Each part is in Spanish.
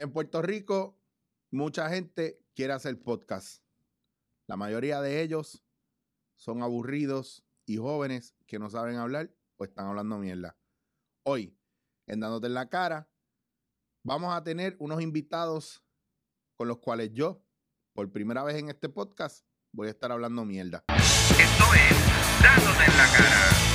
En Puerto Rico, mucha gente quiere hacer podcast. La mayoría de ellos son aburridos y jóvenes que no saben hablar o están hablando mierda. Hoy, en Dándote en la Cara, vamos a tener unos invitados con los cuales yo, por primera vez en este podcast, voy a estar hablando mierda. Esto es Dándote en la cara.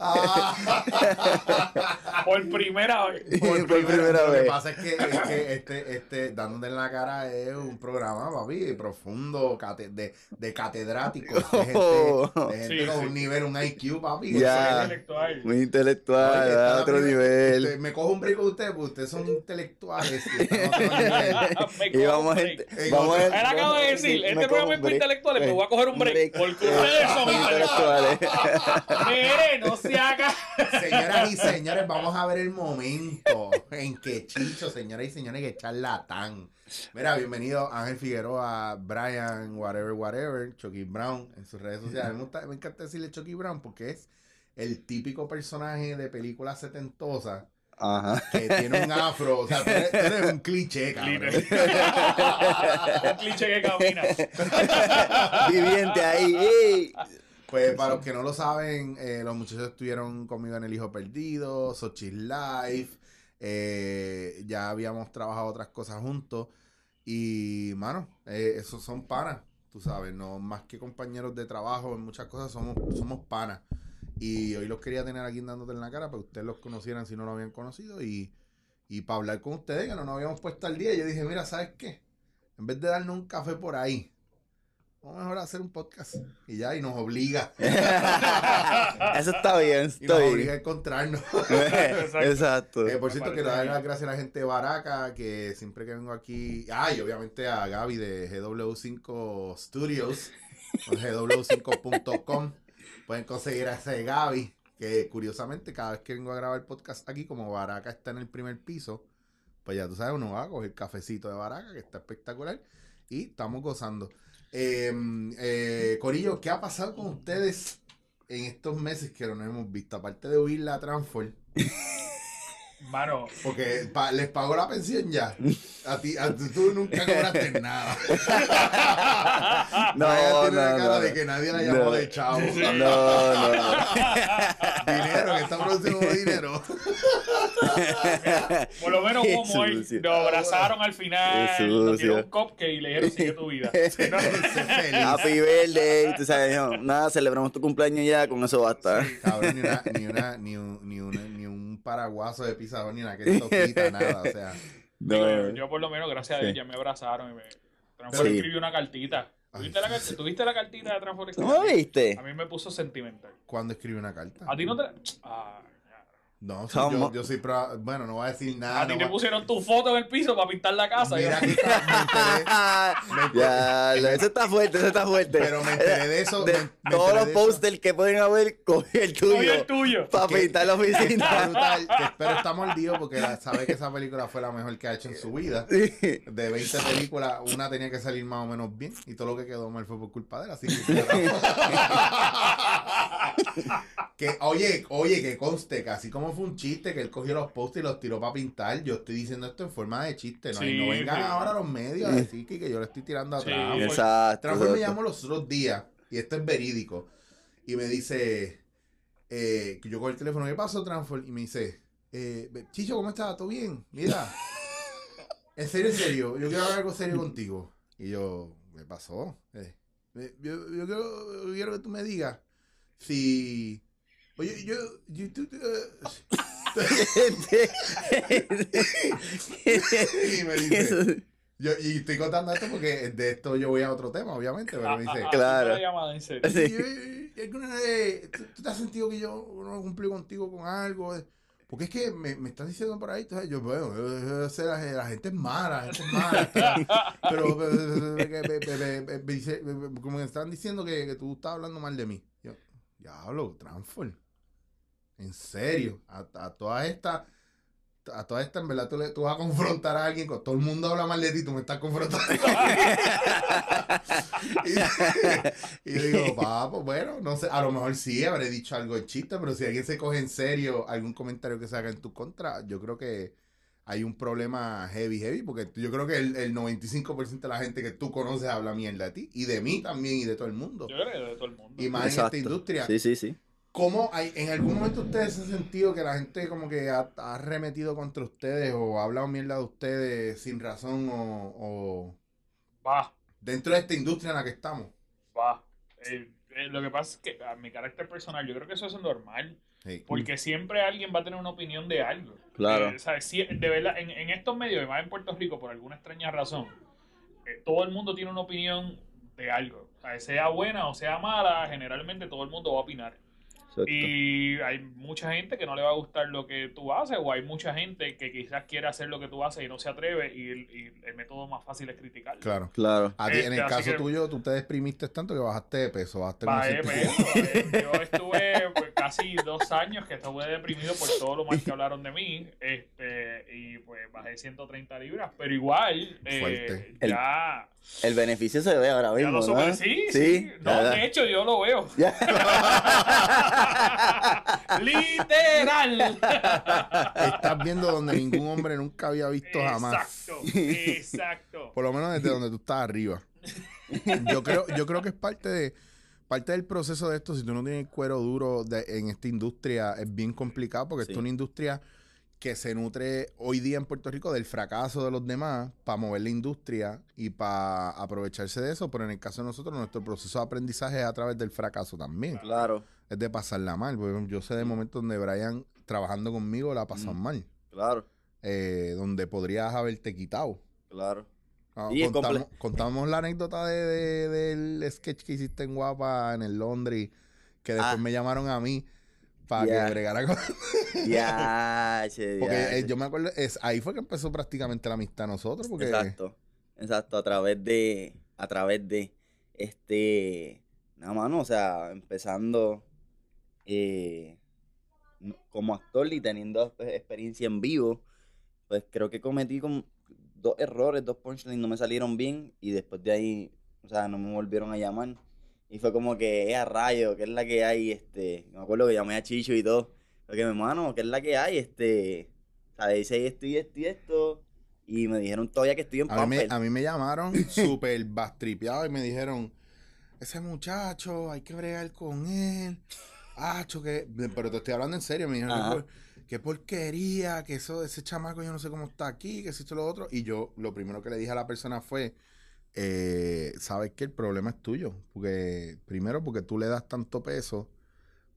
uh. Por primera vez. Por primera Lo vez. que pasa es que, es que este, este, Dándote en la cara es un programa, papi, profundo, cate- de, de catedráticos, de gente, de gente Sí, con sí. un nivel, un IQ, papi. Ya. Intelectual. Muy intelectual, Oye, a otro nivel. Usted- me cojo un break con ustedes, porque ustedes son intelectuales y a vamos, break. Gente, Él acaba de decir, este programa es para break. intelectuales, me voy a coger un break, porque ustedes son intelectuales. Mire, no se haga. Señoras y señores, vamos a ver el momento en que Chicho, señoras y señores, que charlatán. Mira, bienvenido Ángel Figueroa, Brian, whatever, whatever, Chucky Brown en sus redes sociales. Me, gusta- me encanta decirle Chucky Brown porque es el típico personaje de película setentosa Ajá. que tiene un afro. O sea, tú eres, tú eres un cliché, cabrón. Un cliché que camina. Viviente ahí. ey. Pues para los que no lo saben, eh, los muchachos estuvieron conmigo en El Hijo Perdido, Sochi's Life, eh, ya habíamos trabajado otras cosas juntos y, mano, eh, esos son panas, tú sabes, no más que compañeros de trabajo, en muchas cosas somos, somos panas. Y hoy los quería tener aquí dándote en la cara para que ustedes los conocieran si no lo habían conocido y, y para hablar con ustedes que no nos habíamos puesto al día. Yo dije, mira, ¿sabes qué? En vez de darnos un café por ahí, vamos mejor a hacer un podcast y ya, y nos obliga. Eso está bien, Y está nos obliga a encontrarnos. Exacto. Eh, por cierto, quiero dar las gracias a la gente de Baraca, que siempre que vengo aquí. Ah, y obviamente a Gaby de GW5 Studios, o GW5.com. Pueden conseguir a ese Gaby, que curiosamente, cada vez que vengo a grabar el podcast aquí, como Baraca está en el primer piso, pues ya tú sabes, uno va a coger cafecito de Baraca, que está espectacular, y estamos gozando. Eh, eh, Corillo, ¿qué ha pasado con ustedes en estos meses que no nos hemos visto? Aparte de huir la Transfor. Mano, Porque pa- les pagó la pensión ya. A ti, a ti- tú nunca cobraste nada. No, no, tiene una cara no. de que nadie la llamó No. de chavo. No, no, no. Dinero, que está produciendo dinero. por lo menos como hoy nos abrazaron al final, nos dieron un cupcake y le dijeron sigue tu vida. Happy birthday. Tú sabes, no, nada, celebramos tu cumpleaños ya, con eso basta. Cabrón, ni una, ni una, ni un, ni una- ni un paraguaso de pizarrón, ni una que toquita, nada. O sea, Digo, No. yo, yo por lo menos, gracias a Sí. Dios, ya me abrazaron y me... Transfor Sí. escribió una cartita. Ay, ¿Tuviste la, sí. ¿Tuviste la cartita de Transfor? ¿No lo viste? A mí me puso sentimental. ¿cuándo escribe una carta? A ti no te... Ah, No, yo, yo soy pro- Bueno, no voy a decir nada. a ti no te pusieron tu foto en el piso para pintar la casa. Mira Yo- que está- me enteré- ya, eso está fuerte, eso está fuerte. Pero me enteré de eso. De me- me todos los posters que pueden haber, cogí el Cogí tuyo. el tuyo. Para Que- pintar la oficina. brutal, que espero está mordido porque sabe que esa película fue la mejor que ha hecho en su vida. Sí. De 20 películas, una tenía que salir más o menos bien y todo lo que quedó mal fue por culpa de él. Así que, que oye, oye, que conste que así como fue un chiste que él cogió los posts y los tiró para pintar, yo estoy diciendo esto en forma de chiste, ¿no? y no Sí, vengan sí. ahora los medios a decir que, que yo le estoy tirando Sí, atrás. Exacto. Transfer me llamó los otros días, y esto es verídico, y me dice, eh, que yo cojo el teléfono, ¿qué pasó, Transfer? Y me dice, eh, Chicho, ¿cómo estás? ¿Todo bien? Mira, en serio, en serio, yo quiero hablar algo serio contigo. Y yo, ¿qué pasó? Eh, eh, yo, yo quiero, yo quiero que tú me digas si... Oye, yo... yo tú- tú, eh, y me dice, yo, y estoy contando esto porque de esto yo voy a otro tema, obviamente, pero me dice, Claro. ah, una llamada, en serio. Sí. "Y, y, y, alguna vez, ¿tú, te has sentido que yo no cumplí contigo con algo? Porque es que me, me están diciendo por ahí, entonces yo, bueno, yo- yo sé, la, la gente es mala, la gente es mala. pero me- como me están diciendo que, que tú estás hablando mal de mí. Yo, diablo, Transform. En serio, a, a todas estas, a todas estas, en verdad, tú, le- tú vas a confrontar a alguien, con todo el mundo habla mal de ti, tú me estás confrontando. y, y yo digo, papo, bueno, no sé, a lo mejor sí habré dicho algo de chiste, pero si alguien se coge en serio algún comentario que se haga en tu contra, yo creo que hay un problema heavy, heavy, porque yo creo que el, el 95% de la gente que tú conoces habla mierda de ti, y de mí también, y de todo el mundo. Yo creo que de todo el mundo. Y más en esta industria. Sí, sí, sí. ¿Cómo hay, en algún momento ustedes han sentido que la gente como que ha, ha arremetido contra ustedes o ha hablado mierda de ustedes sin razón o, o Va, dentro de esta industria en la que estamos? va. Eh, eh, lo que pasa es que a mi carácter personal, yo creo que eso es normal. Sí. Porque siempre alguien va a tener una opinión de algo. Claro. Eh, ¿sabes? Si- de verdad, en, en estos medios, y más en Puerto Rico, por alguna extraña razón, eh, todo el mundo tiene una opinión de algo. O sea, sea buena o sea mala, generalmente todo el mundo va a opinar. Exacto. Y hay mucha gente que no le va a gustar lo que tú haces, o hay mucha gente que quizás quiere hacer lo que tú haces y no se atreve, y el, y el método más fácil es criticar. Claro. Claro. A ti, en el Este, caso que- tuyo, tú te deprimiste tanto que bajaste de peso. Bajaste ciento- peso. Yo estuve pues, casi dos años que estuve deprimido por todo lo mal que hablaron de mí. Este, y pues bajé 130 libras. Pero igual, eh, Fuerte. ya, El beneficio se ve ahora ya mismo, lo ¿no? Sí, sí. No, ya, ya. de hecho, yo lo veo. Ya. Literal. Estás viendo donde ningún hombre nunca había visto jamás. Exacto, exacto. Por lo menos desde donde tú estás arriba. Yo creo, yo creo que es parte de parte del proceso de esto. Si tú no tienes cuero duro de- en esta industria, es bien complicado porque Sí. es una industria que se nutre hoy día en Puerto Rico del fracaso de los demás para mover la industria y para aprovecharse de eso. Pero en el caso de nosotros, nuestro proceso de aprendizaje es a través del fracaso también. Claro, Es de pasarla mal. Yo sé de momentos donde Brian trabajando conmigo la pasan Mm. mal. claro, eh, donde podrías haberte quitado. claro. Ah, contamos, la anécdota de, de- del sketch que hiciste en Guapa en el Londres, que después Ah. me llamaron a mí para Ya. que bregara con... Ya, che, Porque eh, yo me acuerdo, es, ahí fue que empezó prácticamente la amistad nosotros, porque... Exacto, exacto, a través de, a través de, este, nada mano, o sea, empezando eh, no- como actor y teniendo experiencia en vivo, pues creo que cometí como dos errores, dos punchlines no me salieron bien y después de ahí, o sea, no me volvieron a llamar. Y fue como que, eh, a rayo, que es la que hay, este, me acuerdo que llamé a Chicho y todo, porque mi hermano, que es la que hay, este, o sea, dice esto y esto y esto, y me dijeron todavía que estoy en A mí, me, a mí me llamaron súper bastripeado y me dijeron, ese muchacho, hay que bregar con él. Acho, que... Pero te estoy hablando en serio, me dijeron. "Qué por- qué porquería, que eso, ese chamaco yo no sé cómo está aquí, que esto lo otro. Y yo lo primero que le dije a la persona fue, eh, sabes que el problema es tuyo. Porque, primero, porque tú le das tanto peso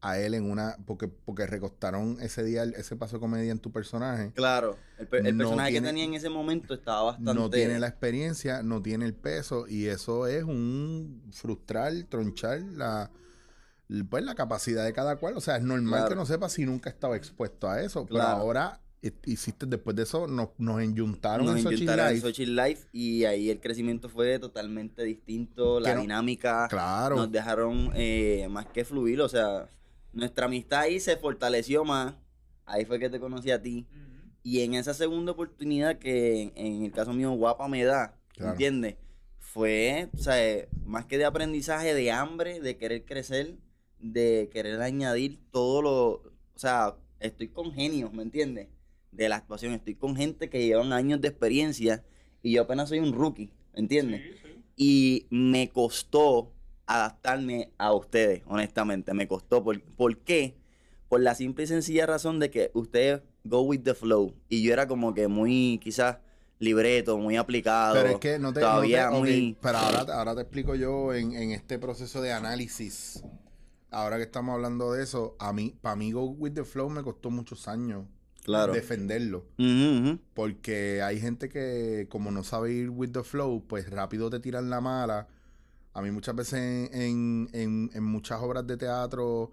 a él en una, porque, porque recostaron ese día el- ese paso de comedia en tu personaje. Claro, el, per- el No personaje tiene- que tenía en ese momento estaba bastante... No tiene la experiencia, no tiene el peso y eso es un frustrar, tronchar la pues la capacidad de cada cual. O sea, es normal Claro. que no sepa si nunca estaba expuesto a eso. Pero ahora eh, hiciste después de eso, nos, nos enyuntaron Nos en en Life. Xochitl Life y ahí el crecimiento fue totalmente distinto, la no- dinámica Claro. nos dejaron eh, más que fluir, o sea, nuestra amistad ahí se fortaleció más, ahí fue que te conocí a ti, y en esa segunda oportunidad que en, en el caso mío guapa me da, Claro. ¿entiendes? Fue, o sea, eh, más que de aprendizaje, de hambre, de querer crecer, de querer añadir todo lo, o sea, estoy con genios, ¿me entiendes? De la actuación, estoy con gente que llevan años de experiencia y yo apenas soy un rookie, ¿me entiendes? Sí, sí. Y me costó adaptarme a ustedes, honestamente. Me costó. ¿Por, ¿por qué? Por la simple y sencilla razón de que ustedes go with the flow. Y yo era como que muy, quizás, libreto, muy aplicado. Pero es que no te. Todavía no te- ok, muy. Pero ahora, ahora te explico yo en, en este proceso de análisis. Ahora que estamos hablando de eso, a mí, para mí Go With The Flow me costó muchos años Claro. defenderlo. Porque hay gente que, como no sabe ir with the flow, pues rápido te tiran la mala. A mí muchas veces en, en, en- en muchas obras de teatro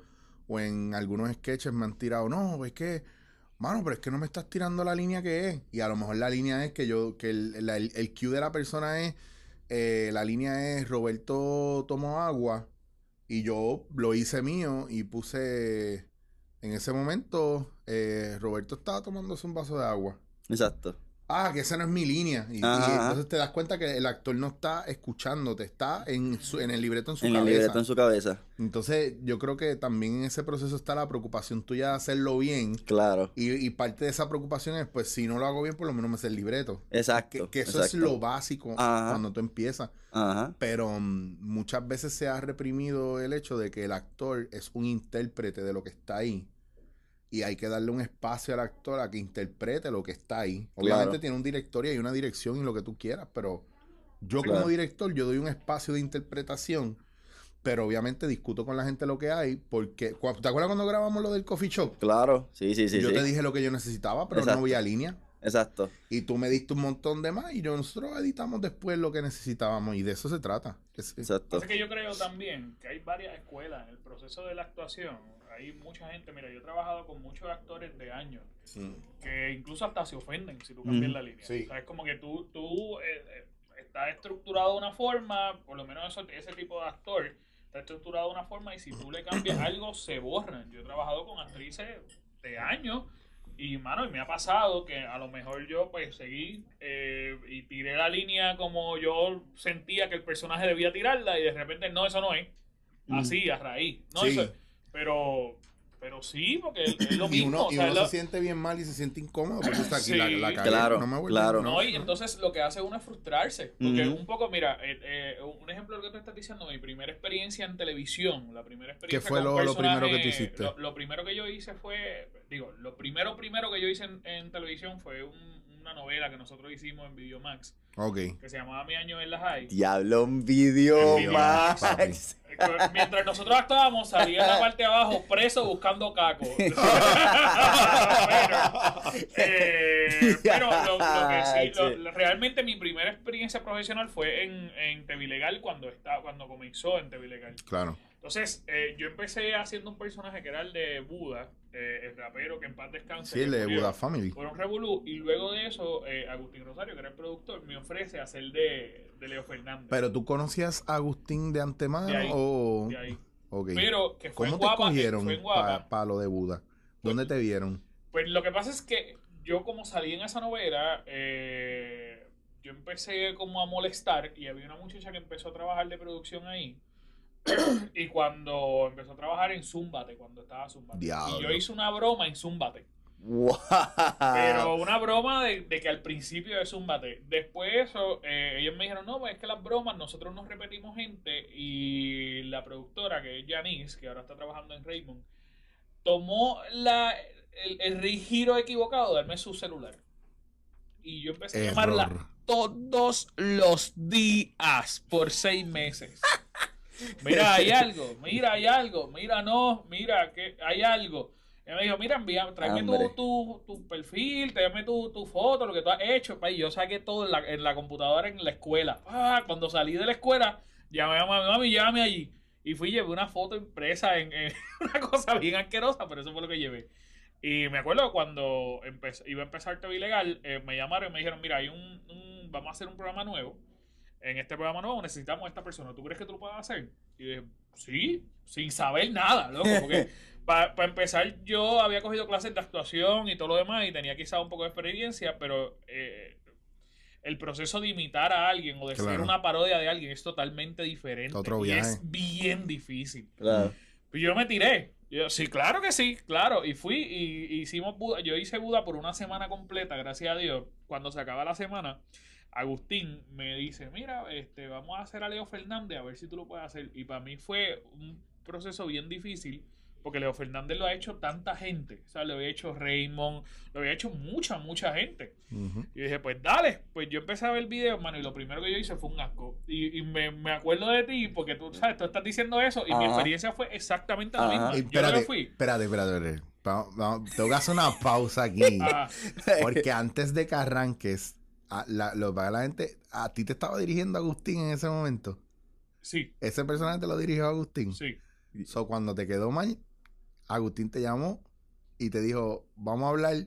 o en algunos sketches me han tirado, no, es que, mano, pero es que no me estás tirando la línea que es. Y a lo mejor la línea es que yo, que el, la- el, el cue de la persona es, eh, la línea es Roberto tomó agua y yo lo hice mío y puse, en ese momento, eh, Roberto estaba tomándose un vaso de agua. Exacto. Ah, que esa no es mi línea. Y, entonces te das cuenta que el actor no está escuchándote, está en, su- en el libreto en su En el cabeza. libreto en su cabeza. Entonces, yo creo que también en ese proceso está la preocupación tuya de hacerlo bien. Claro. Y, y parte de esa preocupación es, pues, si no lo hago bien, por lo menos me sé el libreto. Exacto. Que, que eso exacto. es lo básico Ajá. cuando tú empiezas. Ajá. Pero mm, muchas veces se ha reprimido el hecho de que el actor es un intérprete de lo que está ahí. Y hay que darle un espacio al actor a que interprete lo que está ahí. Obviamente Claro. tiene un director y hay una dirección y lo que tú quieras, pero yo Claro. como director, yo doy un espacio de interpretación, pero obviamente discuto con la gente lo que hay, porque, ¿te acuerdas cuando grabamos lo del coffee shop? Claro. Sí, sí, sí. yo sí. te dije lo que yo necesitaba, pero Exacto. no había línea. Exacto. Y tú me diste un montón de más y nosotros editamos después lo que necesitábamos y de eso se trata. Es- Exacto. Así que yo creo también que hay varias escuelas en el proceso de la actuación. Hay mucha gente, mira, yo he trabajado con muchos actores de años que incluso hasta se ofenden si tú cambias la línea. sí. O sea, es como que tú, tú eh, eh, estás estructurado de una forma, por lo menos eso- ese tipo de actor está estructurado de una forma y si tú le cambias algo se borran. Yo he trabajado con actrices de años y, mano, y me ha pasado que a lo mejor yo pues seguí eh, y tiré la línea como yo sentía que el personaje debía tirarla y de repente no, eso no es. Así, a raíz. No, Sí. eso es- Pero, pero sí, porque es, lo y mismo. uno, o y sea, uno es lo- se siente bien mal y se siente incómodo porque está aquí la, Sí. la cagué, Claro, no me vuelvo- claro. No, y entonces lo que hace uno es frustrarse. Porque Ujú. un poco, mira, eh, eh, un ejemplo de lo que tú estás diciendo, mi primera experiencia en televisión, la primera experiencia fue con lo- lo primero que tú hiciste? Lo, lo primero que yo hice fue, digo, lo primero primero que yo hice en, en televisión fue un- una novela que nosotros hicimos en Videomax, Ok. que se llamaba Mi año en la High. Diablo, un video papi. Mientras nosotros actuábamos, salía en la parte de abajo preso buscando caco. pero, eh, pero lo, lo que sí, lo- lo- realmente mi primera experiencia profesional fue en, en Tevilegal cuando, estaba, cuando comenzó en Tevilegal. Claro. Entonces, eh, yo empecé haciendo un personaje que era el de Buda, eh, el rapero que en paz descanse. Sí, el de Buda Family. un revolú y luego de eso eh, Agustín Rosario que era el productor me ofrece hacer de, de Leo Fernández Pero tú conocías a Agustín de antemano De ahí, o. de ahí. Pero que fue ¿Cómo en te Guapa, cogieron fue en Guapa. para lo de Buda? ¿Dónde te vieron? Pues lo que pasa es que yo como salí en esa novela, eh, yo empecé como a molestar y había una muchacha que empezó a trabajar de producción ahí. y cuando empezó a trabajar en Zúmbate, cuando estaba Zúmbate. Y yo hice una broma en Zúmbate. Wow. Pero una broma de, de que al principio de Zúmbate. Después de eso, eh, ellos me dijeron, no, pues es que las bromas nosotros nos repetimos gente y la productora, que es Janice, que ahora está trabajando en Raymond, tomó la, el, el giro equivocado de darme su celular. Y yo empecé a llamarla todos los días por seis meses. Mira, hay algo, mira, hay algo, mira, no, mira, que hay algo. Y me dijo, mira, envía, tráeme tu, tu, tu perfil, tráeme tu, tu foto, lo que tú has hecho. Y yo saqué todo en la, en la computadora en la escuela. Ah, cuando salí de la escuela, llamé a mami, mami, llévame allí. Y fui y llevé una foto impresa en, en una cosa bien asquerosa, pero eso fue lo que llevé. Y me acuerdo cuando empecé- iba a empezar TV Ilegal, eh, me llamaron y me dijeron, mira, hay un, un- vamos a hacer un programa nuevo. En este programa nuevo necesitamos a esta persona. ¿Tú crees que tú lo puedes hacer? Y dije, sí, sin saber nada, loco. Porque para empezar, yo había cogido clases de actuación y todo lo demás y tenía quizá un poco de experiencia, pero eh, el proceso de imitar a alguien o de ser Claro. una parodia de alguien es totalmente diferente. Otro y es bien difícil. Claro. Y yo me tiré. Yo, sí, claro que sí, claro. Y fui y, y hicimos Buda. Yo hice Buda por una semana completa, gracias a Dios. Cuando se acaba la semana, Agustín me dice, mira, este, vamos a hacer a Leo Fernández, a ver si tú lo puedes hacer. Y para mí fue un proceso bien difícil, porque Leo Fernández lo ha hecho tanta gente. O sea, lo había hecho Raymond, lo había hecho mucha, mucha gente. Ujú. Y dije, pues dale. Pues yo empecé a ver el video, hermano, y lo primero que yo hice fue un asco. Y, y me, me acuerdo de ti, porque tú sabes, tú estás diciendo eso, y mi Ajá. experiencia fue exactamente la Ajá. misma. Y yo espérate, no fui. espérate, espérate, espérate. vamos- vamos, tengo que hacer una pausa aquí. Ajá. Porque antes de que arranques, a la, lo para la gente, a ti te estaba dirigiendo Agustín en ese momento. Sí, Ese personaje te lo dirigió Agustín. sí. So, cuando te quedó mal, Agustín te llamó y te dijo, vamos a hablar.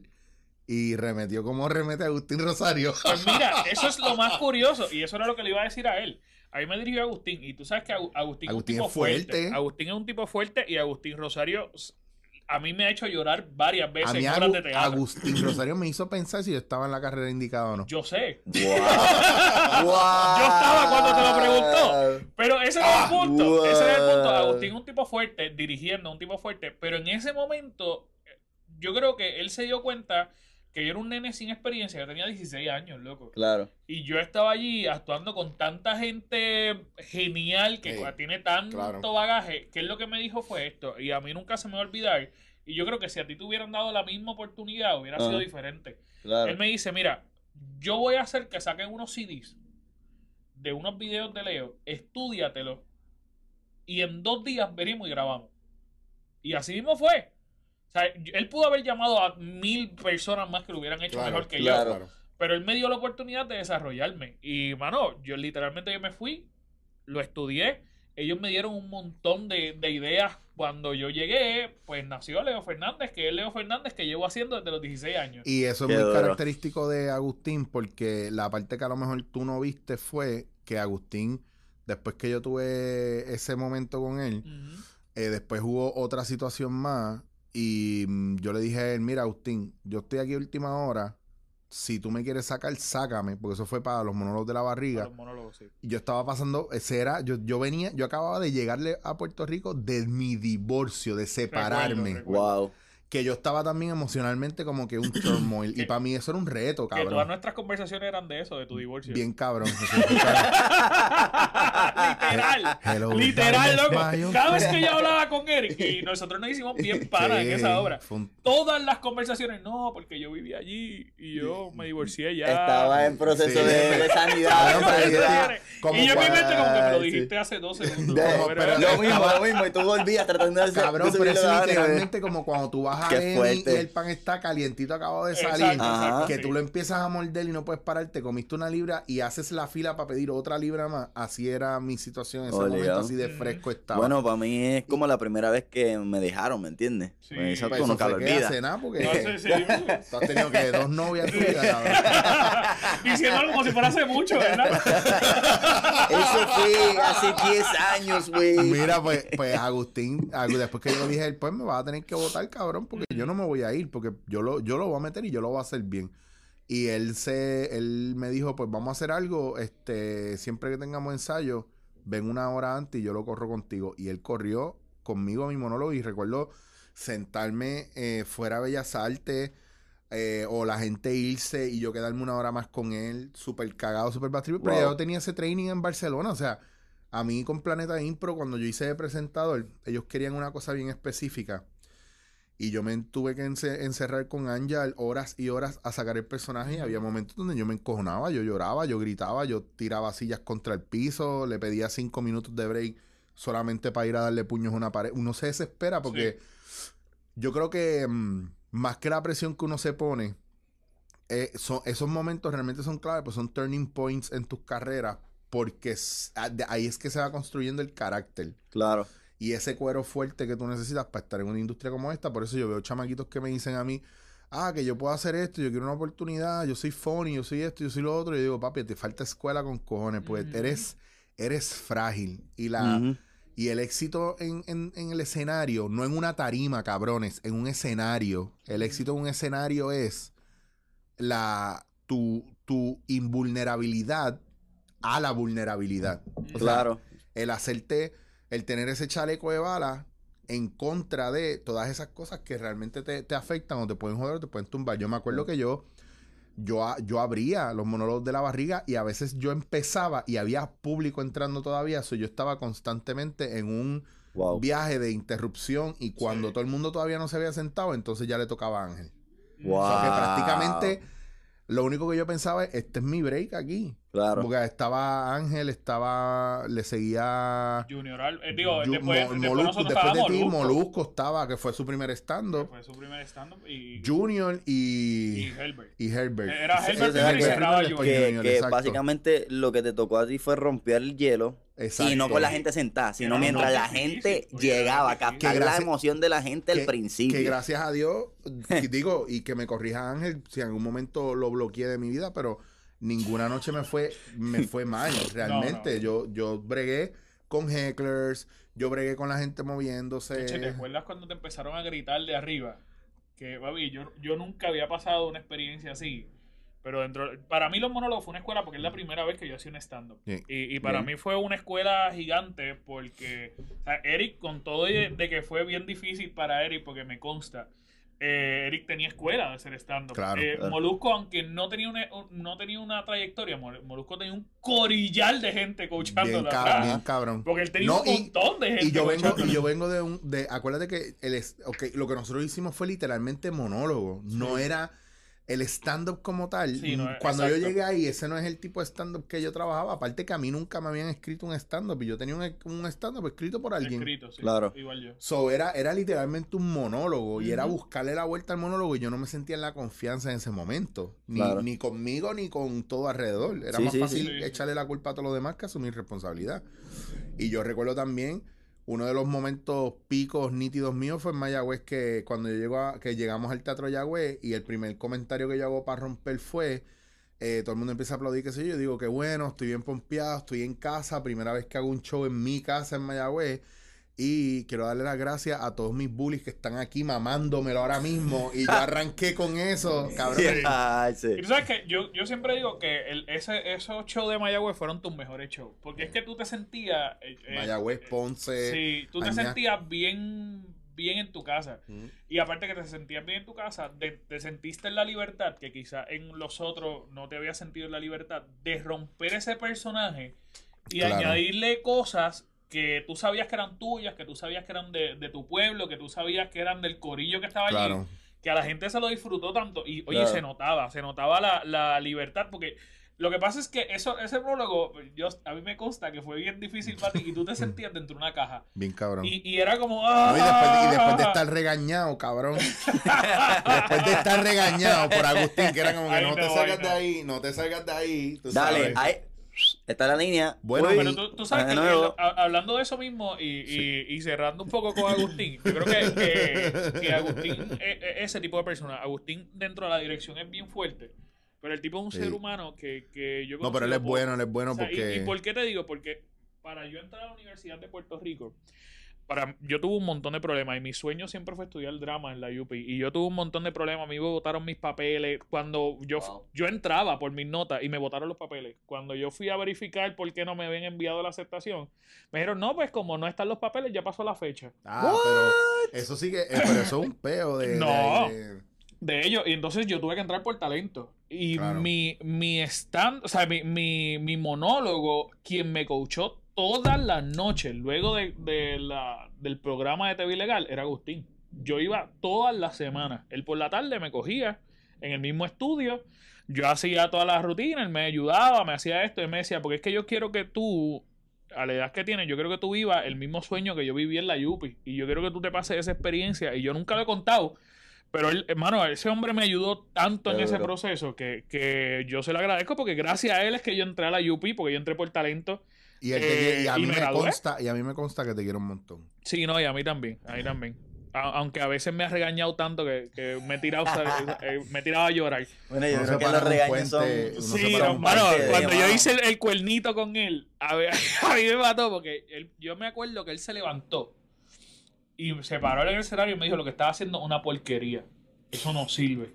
Y remetió como remete Agustín Rosario. Pues mira, eso es lo más curioso. Y eso era lo que le iba a decir a él. A mí me dirigió Agustín. Y tú sabes que Agu- Agustín, Agustín es un es tipo fuerte. fuerte. Agustín es un tipo fuerte. Y Agustín Rosario a mí me ha hecho llorar varias veces en obras Agu- de teatro. Agustín Rosario me hizo pensar si yo estaba en la carrera indicada o no. Yo sé. Wow. Wow. Yo estaba cuando te lo preguntó. Pero ese era el punto. wow. Ese era el punto. Agustín es un tipo fuerte, dirigiendo, un tipo fuerte. Pero en ese momento, eh, yo creo que él se dio cuenta que yo era un nene sin experiencia. Yo tenía 16 años, loco. Claro. Y yo estaba allí actuando con tanta gente genial que Sí, tiene tanto claro. bagaje, que él lo que me dijo fue esto. Y a mí nunca se me va a olvidar. Y yo creo que si a ti te hubieran dado la misma oportunidad, hubiera sido diferente. Claro. Él me dice, mira, yo voy a hacer que saquen unos CDs de unos videos de Leo, estudiatelo y en dos días venimos y grabamos. Y así mismo fue. O sea, él pudo haber llamado a mil personas más que lo hubieran hecho mejor que yo. Pero él me dio la oportunidad de desarrollarme. Y, mano, yo literalmente yo me fui, lo estudié. Ellos me dieron un montón de, de ideas. Cuando yo llegué, pues nació Leo Fernández, que es Leo Fernández que llevo haciendo desde los 16 años. Y eso es muy duro. característico de Agustín, porque la parte que a lo mejor tú no viste fue que Agustín, después que yo tuve ese momento con él, eh, después hubo otra situación más y mm, yo le dije a él, mira Agustín, yo estoy aquí a última hora, si tú me quieres sacar, sácame, porque eso fue para los monólogos de la barriga. Los monólogos, sí. Y yo estaba pasando, ese era, yo, yo venía, yo acababa de llegarle a Puerto Rico de mi divorcio, de separarme. recuerdo. Wow. Que yo estaba también emocionalmente como que un turmoil. y Que- para mí eso era un reto, Que todas cabrón. nuestras conversaciones eran de eso, de tu divorcio. Bien cabrón. literal. Hello, literal, loco. Cada vez que yo hablaba con Eric y nosotros nos hicimos bien para en esa obra. un- Todas las conversaciones, no, porque yo vivía allí y yo me divorcié ya. Estaba en proceso Sí. de, de sanidad. Pero yo como y yo en mi cuando- mente como que me lo Sí. dijiste hace dos segundos. Pero pero- lo mismo, lo mismo. Y tú volvías tratando de hacer. Cabrón, pero es literalmente como cuando tú vas a Qué fuerte. y el pan está calientito, acabado de salir. Exacto, exacto, Que sí. tú lo empiezas a morder y no puedes parar, te comiste una libra y haces la fila para pedir otra libra más. Así era mi situación en ese momento, así de fresco estaba. Bueno, para mí es como la primera vez que me dejaron, ¿me entiendes? Sí. Pues Eso Pues tú eso nunca lo olvidas. hace nada, porque No sé, sí. tú has tenido que dos novias en tu vida, cabrón. Diciéndolo como si fuera hace mucho, ¿verdad? Eso fue hace 10 años, güey. Mira, pues, pues Agustín, Agu- después que yo dije, pues me vas a tener que votar, cabrón, porque yo no me voy a ir, porque yo lo, yo lo voy a meter y yo lo voy a hacer bien. Y él se, él me dijo, pues vamos a hacer algo, este, siempre que tengamos ensayo, ven una hora antes y yo lo corro contigo. Y él corrió conmigo a mi monólogo y recuerdo sentarme eh, fuera de Bellas Artes eh, o la gente irse y yo quedarme una hora más con él, súper cagado, súper batripe. Pero Wow. yo tenía ese training en Barcelona, o sea, a mí con Planeta Impro, cuando yo hice de presentador, ellos querían una cosa bien específica. Y yo me tuve que ence- encerrar con Angel horas y horas a sacar el personaje. Y había momentos donde yo me encojonaba, yo lloraba, yo gritaba, yo tiraba sillas contra el piso, le pedía cinco minutos de break solamente para ir a darle puños a una pared. Uno se desespera porque yo creo que mm, más que la presión que uno se pone, eh, son, esos momentos realmente son clave, pues son turning points en tus carreras, porque s- a- de ahí es que se va construyendo el carácter Claro. Y ese cuero fuerte que tú necesitas para estar en una industria como esta. Por eso yo veo chamaquitos que me dicen a mí, ah, que yo puedo hacer esto, yo quiero una oportunidad, yo soy funny, yo soy esto, yo soy lo otro. Y yo digo, papi, te falta escuela con cojones, pues eres, eres frágil. Y la... Y el éxito en, en- en el escenario, no en una tarima, cabrones, en un escenario. El éxito en un escenario es la tu, tu invulnerabilidad a la vulnerabilidad. O sea, Claro. el hacerte, el tener ese chaleco de bala en contra de todas esas cosas que realmente te, te afectan o te pueden joder o te pueden tumbar. Yo me acuerdo que yo, yo, a- yo abría los monólogos de la barriga y a veces yo empezaba y había público entrando todavía, so yo estaba constantemente en un Wow. viaje de interrupción y cuando Sí. todo el mundo todavía no se había sentado, entonces ya le tocaba a Ángel. Wow. O sea que prácticamente lo único que yo pensaba es, este es mi break aquí. Claro. Porque estaba Ángel, estaba. Le seguía. Junior Al- eh, digo, Yu- después, Mo- después Molusco, nosotros después de ti, Molusco, estaba, que fue su primer que stand-up. Fue su primer stand-up y, Junior y y, Herbert. y Herbert. Era Ese- Herbert y cerraba que, Junior, que exacto. básicamente lo que te tocó a ti fue romper el hielo. Exacto. Y no con la gente sentada, sino Era mientras la difícil, gente era llegaba, difícil. captar Que la emoción de la gente al que- principio. Que gracias a Dios, y digo, y que me corrija Ángel, si en algún momento lo bloqueé de mi vida, pero ninguna noche me fue, me fue mal, realmente. no. Yo, yo bregué con hecklers, yo bregué con la gente moviéndose. ¿Te acuerdas cuando te empezaron a gritar de arriba? Que, baby, yo, yo nunca había pasado una experiencia así. Pero dentro, para mí los monólogos fue una escuela porque es la primera vez que yo hacía un stand-up. Y, y para Bien. mí fue una escuela gigante porque o sea, Eric, con todo de, de que fue bien difícil para Eric, porque me consta, eh, Eric tenía escuela de hacer stand-up. Claro, Eh, claro. Molusco, aunque no tenía una, no tenía una trayectoria, Mol- Molusco tenía un corillal de gente coachándolo Bien, cab- bien cabrón. Porque él tenía No, un y- montón de gente Y yo vengo, y yo vengo de un, de, acuérdate que el, es- ok, lo que nosotros hicimos fue literalmente monólogo, no era el stand-up como tal. Sí, no, Cuando yo llegué ahí, ese no es el tipo de stand-up que yo trabajaba, aparte que a mí nunca me habían escrito un stand-up y yo tenía un, un stand-up escrito por alguien. Escrito, sí. Claro. Igual yo. So, era, era literalmente un monólogo y era buscarle la vuelta al monólogo y yo no me sentía en la confianza en ese momento. Ni, Claro. ni conmigo ni con todo alrededor. Era Sí, más sí, fácil sí. Sí, sí. echarle la culpa a todos los demás que asumir responsabilidad. Y yo recuerdo también uno de los momentos picos nítidos míos fue en Mayagüez que cuando yo llego a- que llegamos al Teatro Yagüez y el primer comentario que yo hago para romper fue eh, todo el mundo empieza a aplaudir, qué sé yo, yo digo que bueno, estoy bien pompeado, estoy en casa, primera vez que hago un show en mi casa en Mayagüez y quiero darle las gracias a todos mis bullies que están aquí mamándomelo ahora mismo y yo arranqué con eso, cabrón. Ay, sí. Y tú sabes que yo, yo siempre digo que el, ese, esos shows de Mayagüez fueron tus mejores shows. Porque es que tú te sentías. eh, eh, Mayagüez, Ponce. Sí, tú te sentías bien, bien en tu casa. Mm. Y aparte que te sentías bien en tu casa, de- te sentiste en la libertad, que quizá en los otros no te habías sentido en la libertad, de romper ese personaje y Claro. añadirle cosas que tú sabías que eran tuyas, que tú sabías que eran de, de tu pueblo, que tú sabías que eran del corillo que estaba allí Claro. que a la gente se lo disfrutó tanto y oye Claro. se notaba se notaba la, la libertad porque lo que pasa es que eso ese prólogo yo a mí me consta que fue bien difícil para ti y tú te sentías dentro de una caja Bien cabrón. y, y era como No, ¡ah! y, después de, y después de estar regañado, cabrón. después de estar regañado por Agustín, que era como que Ay, no, te no, salgas de no. ahí, no te salgas de ahí. tú Dale, sabes. ahí. Está la línea. Bueno, Uy. pero tú, tú sabes que el- hablando de eso mismo y, y- y cerrando un poco con Agustín, yo creo que, que- que Agustín es, es ese tipo de persona. Agustín dentro de la dirección es bien fuerte, pero el tipo es un Sí. ser humano que, que yo No, pero él es bueno, él es bueno O sea, y- porque. y, por qué te digo? Porque para yo entrar a la Universidad de Puerto Rico, para, yo tuve un montón de problemas y mi sueño siempre fue estudiar drama en la UP. Y yo tuve un montón de problemas. A mí me botaron mis papeles. Cuando yo, Wow. yo entraba por mis notas y me botaron los papeles. Cuando yo fui a verificar por qué no me habían enviado la aceptación, me dijeron, no, pues como no están los papeles, ya pasó la fecha. Ah, pero eso sí que. eh, pero eso es un peo de. de- No. de- de ellos. Y entonces yo tuve que entrar por talento. Y Claro. mi, mi stand, o sea, mi, mi, mi monólogo, quien me coachó todas las noches luego de, de la, del programa de TV Legal, era Agustín. Yo iba todas las semanas. Él por la tarde me cogía en el mismo estudio. Yo hacía todas las rutinas, él me ayudaba, me hacía esto. Él me decía, porque es que yo quiero que tú, a la edad que tienes, yo quiero que tú vivas el mismo sueño que yo viví en la Yupi. Y yo quiero que tú te pases esa experiencia. Y yo nunca lo he contado. Pero él, hermano, ese hombre me ayudó tanto en ese proceso que, que yo se lo agradezco porque gracias a él es que yo entré a la UP, porque yo entré por talento. Y, él te- Eh, y a y mí me consta, y a mí me consta que te quiero un montón. Sí, no, y a mí también, a mí también. A- aunque a veces me ha regañado tanto que, que me, he tirado, eh, me he tirado a llorar. Bueno, yo Uno creo se que para los regaños son. Sí, de, cuando yo hice el, el cuernito con él, a, ver, a mí me mató porque él- yo me acuerdo que él se levantó y se paró en el escenario y me dijo lo que estaba haciendo una porquería. Eso no sirve.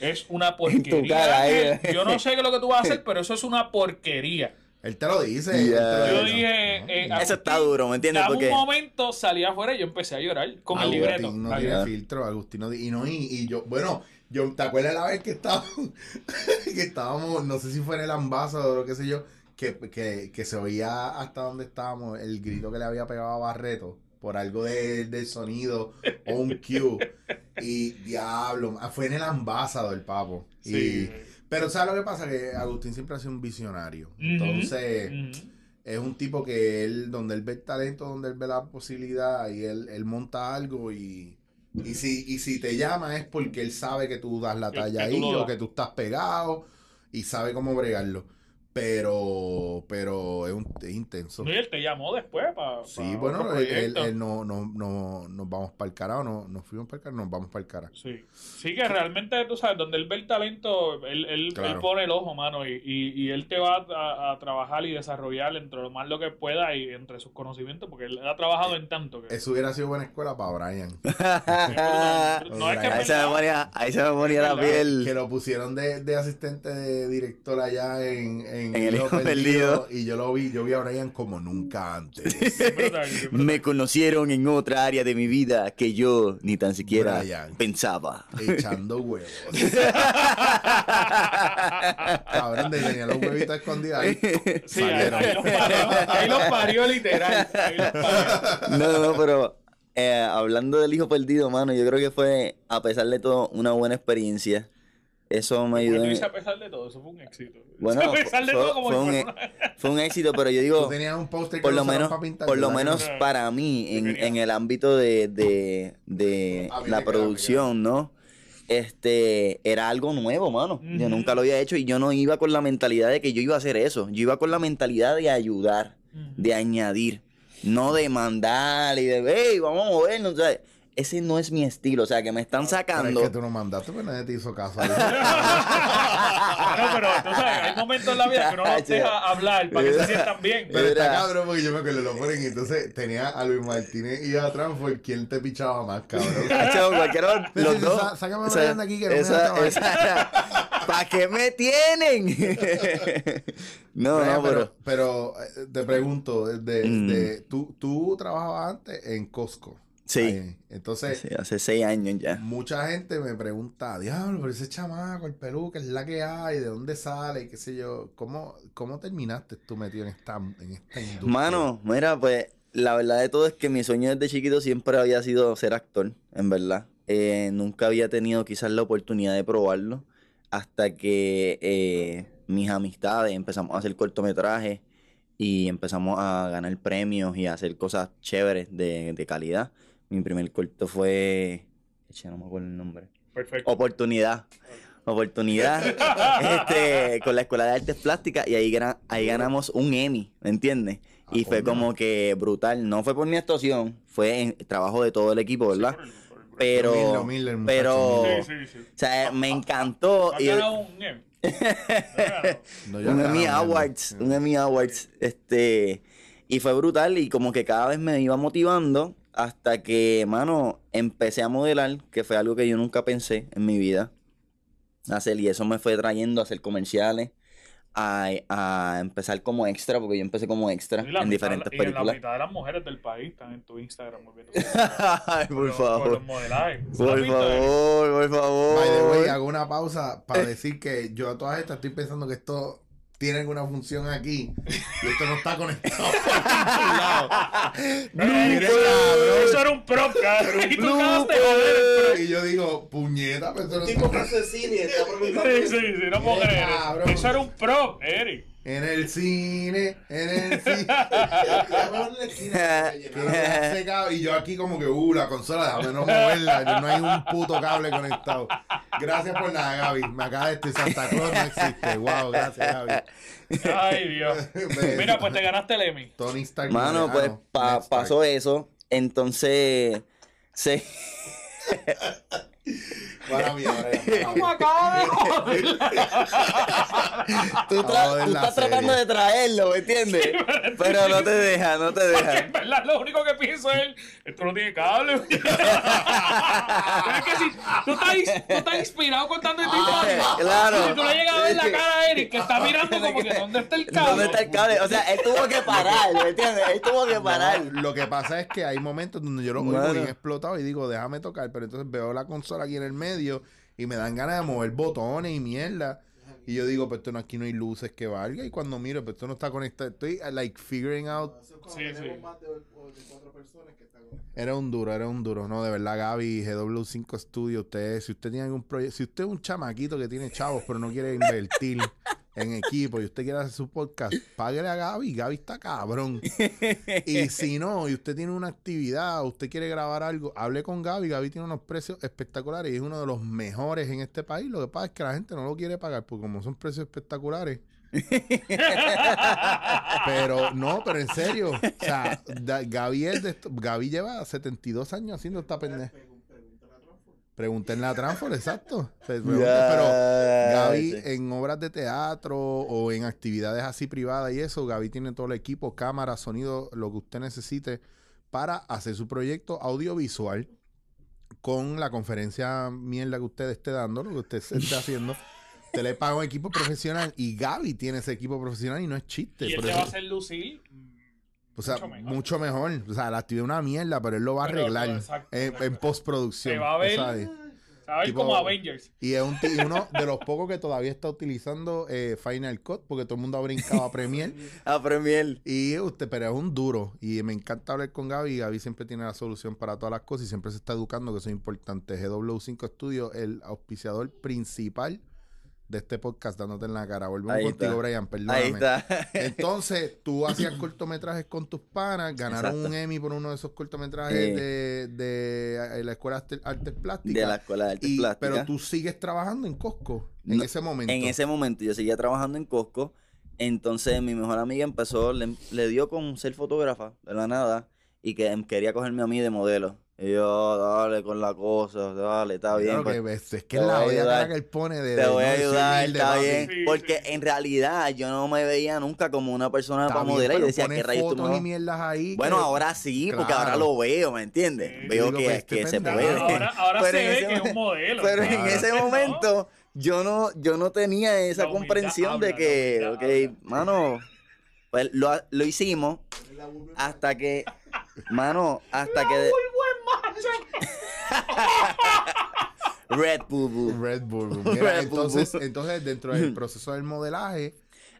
Es una porquería. cara, eh. Yo no sé qué es lo que tú vas a hacer, pero eso es una porquería. Él te lo dice. Te lo Yo dice. dije, eh, Eso está duro, ¿me entiendes? Porque. un momento, salí afuera y yo empecé a llorar con el libreto. Agustín no tiene filtro, Agustín no y no, y, y yo, bueno, yo, ¿te acuerdas la vez que estábamos, que estábamos, no sé si fue en el ambasador o qué sé yo, que, que, que se oía hasta donde estábamos el grito que le había pegado a Barreto por algo de- del sonido o un cue y diablo, ah, fue en el ambasador, papo. Sí. Y, Pero ¿sabes lo que pasa? Que Agustín siempre ha sido un visionario. Entonces, es un tipo que él, donde él ve el talento, donde él ve la posibilidad y él, él monta algo y, y, si, y si te llama es porque él sabe que tú das la talla ahí o que tú estás pegado y sabe cómo bregarlo. Pero, pero es, un, es intenso. No, y él te llamó después para. Sí, bueno, él, él- él no, no, no, nos vamos para el carajo, no, nos fuimos para el carajo, nos vamos para el carajo. Sí. sí, que realmente, tú sabes, donde él ve el talento, él, él, Claro. él pone el ojo, mano, y, y, y él te va a, a trabajar y desarrollar entre lo más lo que pueda y entre sus conocimientos, porque él ha trabajado en tanto que. Eso hubiera sido buena escuela para Brian. no es que es Ahí se me ponía, ahí se me ponía la piel. Que lo pusieron de, de asistente de director allá en, en, En El Hijo Perdido. Y yo lo vi, yo vi a Brian como nunca antes. Me conocieron en otra área de mi vida que yo ni tan siquiera Brian. pensaba. echando huevos. Cabrón, de tenía los huevitos escondidos ahí. Sí, ahí, Salieron. ahí los parió, ahí los parió literal. Ahí los parió. No, no, pero eh, hablando del hijo perdido, mano, yo creo que fue, a pesar de todo, una buena experiencia. Eso me ayudó. En- a pesar de todo, eso fue un éxito. Bueno, a pesar de fue- todo, como fue un, e- fue un éxito, pero yo digo, un que por lo menos, pintar, por lo menos no? para mí, en, en el ámbito de, de, de la producción, ¿no? Este, era algo nuevo, mano. Yo nunca lo había hecho y yo no iba con la mentalidad de que yo iba a hacer eso. Yo iba con la mentalidad de ayudar, de añadir, no de mandar y de, hey, vamos a movernos. O sea, ese no es mi estilo. O sea, que me están Pero es sacando. que tú no mandaste, pues nadie te hizo caso. No, pero tú sabes, hay momentos en la vida que uno los deja hablar para que se sientan bien. Pero está cabrón porque yo me acuerdo, lo ponen y entonces tenía a Luis Martínez y atrás fue quien te pichaba más, cabrón. Cacho, cualquiera, los dos. sá- sácame a Brian de aquí que no me deja trabajar. ¿Para qué me tienen? no, Brian, no, pero. pero, pero eh, te pregunto, de, Mm. de- tú, tú trabajabas antes en Costco. Sí. Ahí. Entonces, Sí, hace seis años ya. mucha gente me pregunta, diablo, pero ese chamaco, el que es la que hay, de dónde sale, qué sé yo. ¿Cómo, cómo terminaste tú metido en esta, en esta industria? Mano, mira, pues la verdad de todo es que mi sueño desde chiquito siempre había sido ser actor, en verdad. Eh, nunca había tenido quizás la oportunidad de probarlo hasta que eh, mis amistades empezamos a hacer cortometrajes y empezamos a ganar premios y a hacer cosas chéveres de, de calidad. Mi primer corto fue... Eche, no me acuerdo el nombre. Perfecto. Oportunidad. Oportunidad este, con la Escuela de Artes Plásticas y ahí, gana- ahí ganamos un Emmy, ¿me entiendes? Y Ah, fue como que brutal. No fue por mi actuación, fue en trabajo de todo el equipo, ¿verdad? Sí, por el- por el- Pero, Humilde, humilde, el muchacho, pero. Sí, sí, sí. o sea, me encantó. ¿Has y- ganado un Emmy? No, un Emmy Awards, un Emmy Awards, este, y fue brutal y como que cada vez me iba motivando hasta que, mano, empecé a modelar, que fue algo que yo nunca pensé en mi vida hacer y eso me fue trayendo a hacer comerciales, a, a empezar como extra, porque yo empecé como extra Y la en mitad- diferentes y la películas. mitad de las mujeres del país están en tu Instagram moviendo. Ay, por los favor. modelajes. ¿Has Por visto favor, por favor. By the way, hago una pausa para decir que yo a todas estas estoy pensando que esto tiene alguna función aquí y esto no está conectado por ningún lado. Eso, cabrón. eso era un prop, cabrón. Y tú acabaste de joder el. Y yo digo, puñeta, pero esto no Tipo está de cine, está preguntando. Sí, sí, sí, no puedo creer. Eso era un prop, Eric. En el cine, en el cine. Y yo aquí como que, uh, la consola, déjame no moverla, no hay un puto cable conectado. Gracias por nada, Gaby. Me acaba de decir Santa Claus no existe. Wow, gracias, Gaby. Ay, Dios. Mira, pues te ganaste el Emmy. Tony Stark. Mano, ah, pues no, pa- Ned Stark. pasó eso. Entonces, se, Para mí, ahora ya, ¿Cómo acaba de joder? tú, tra- Joder, tú la estás serie. tratando de traerlo, ¿me entiendes? Pero no te deja, no te Porque deja. en verdad lo único que pienso es, esto no tiene cable. Pero es que si tú estás, tú estás inspirado contando esta historia, claro. si tú le llegas a ver la cara a Eric que está mirando como que ¿dónde está el cable? ¿Dónde está el cable? O sea, él tuvo que parar, ¿me entiendes? Él tuvo que parar. No, lo que pasa es que hay momentos donde yo lo oigo Mano. bien explotado y digo, déjame tocar, pero entonces veo la consola aquí en el y me dan ganas de mover botones y mierda. Y yo digo, pues esto no, aquí no hay luces que valga. Y cuando miro, pues esto no está conectado. Estoy, like, figuring out. Sí, sí. Era un duro, era un duro. No, de verdad, Gaby, GW5 Studio, usted, si usted tiene algún proyecto, si usted es un chamaquito que tiene chavos, pero no quiere invertir en equipo y usted quiere hacer su podcast, páguele a Gaby. Gaby está cabrón. Y si no, y usted tiene una actividad, usted quiere grabar algo, hable con Gaby. Gaby tiene unos precios espectaculares y es uno de los mejores en este país. Lo que pasa es que la gente no lo quiere pagar, porque como son precios espectaculares. pero no, pero en serio, o sea, da- Gaby, es de esto- Gaby lleva 72 años haciendo esta pendeja. Pregúntenle a Transfor, exacto. Se pregunta, pero Gaby en obras de teatro o en actividades así privadas y eso, Gaby tiene todo el equipo, cámara, sonido, lo que usted necesite para hacer su proyecto audiovisual con la conferencia mierda que usted esté dando, lo que usted se esté haciendo. Usted le paga un equipo profesional y Gaby tiene ese equipo profesional y no es chiste. Y él por te eso- va a hacer lucir. o sea, mucho mejor. mucho mejor. O sea, la actividad es una mierda, pero él lo va a arreglar exacto, en, exacto. en postproducción. Se va a ver. ¿sabes? Se va a ver Tipo- como Avengers. Y es un, uno de los pocos que todavía está utilizando eh, Final Cut, porque todo el mundo ha brincado a Premiere. A Premier. Y usted, pero es un duro. Y me encanta hablar con Gaby. Gaby siempre tiene la solución para todas las cosas y siempre se está educando, que eso es importante. GW5 Studio, el auspiciador principal de este podcast, dándote en la cara. Volvemos Ahí contigo, está. Brian, perdóname. Ahí está. Entonces, tú hacías cortometrajes con tus panas, ganaron Exacto. un Emmy por uno de esos cortometrajes Eh. de, de, eh, la Escuela de Artes Plásticas. de la Escuela de Artes Y- Plásticas. pero tú sigues trabajando en Costco en No, ese momento. En ese momento yo seguía trabajando en Costco. Entonces mi mejor amiga empezó, le, le dio con ser fotógrafa de la nada y que em, quería cogerme a mí de modelo. Y yo, dale con la cosa, dale, está bien. Claro pues, que ves, es que te es la voy a olla ayudar. cara que él pone de. te de voy a ayudar, está bien. Sí, Porque sí. en realidad yo no me veía nunca como una persona Está para modelar y decía, ¿qué rayos tú me fotos vas y a-?" mierdas ahí. Bueno, que- ahora sí, porque ahora lo veo, ¿me entiendes? Sí. Veo Digo, que, pues, este que se puede. Ahora, ahora Pero se ve que es un modelo. Pero en ese no. momento yo no, yo no tenía esa comprensión habla, de que, ok, habla. mano, pues lo, lo hicimos hasta que, mano, hasta que... Red Boo. Red Bull. Mira, Red Bull. entonces, entonces, dentro del proceso del modelaje,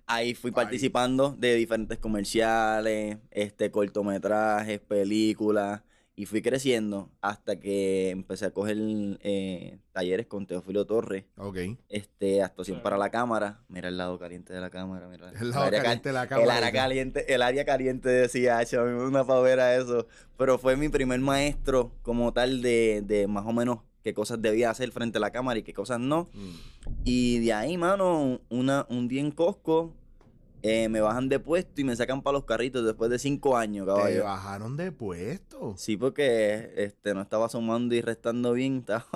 Ahí fui participando de diferentes comerciales, este, cortometrajes, películas, y fui creciendo hasta que empecé a coger eh, talleres con Teófilo Torres, ok. este, actuación Sí. para la cámara. Mira el lado caliente de la cámara, mira. El lado área caliente de la El cámara. área caliente, el área caliente decía, "Acho, a mí me da una pavera eso. Pero fue mi primer maestro como tal de, de más o menos qué cosas debía hacer frente a la cámara y qué cosas no. Mm. Y de ahí, mano, una, un día en Costco, eh, me bajan de puesto y me sacan para los carritos después de cinco años, Te caballo. bajaron de puesto. Sí, porque este, no estaba sumando y restando bien, estaba,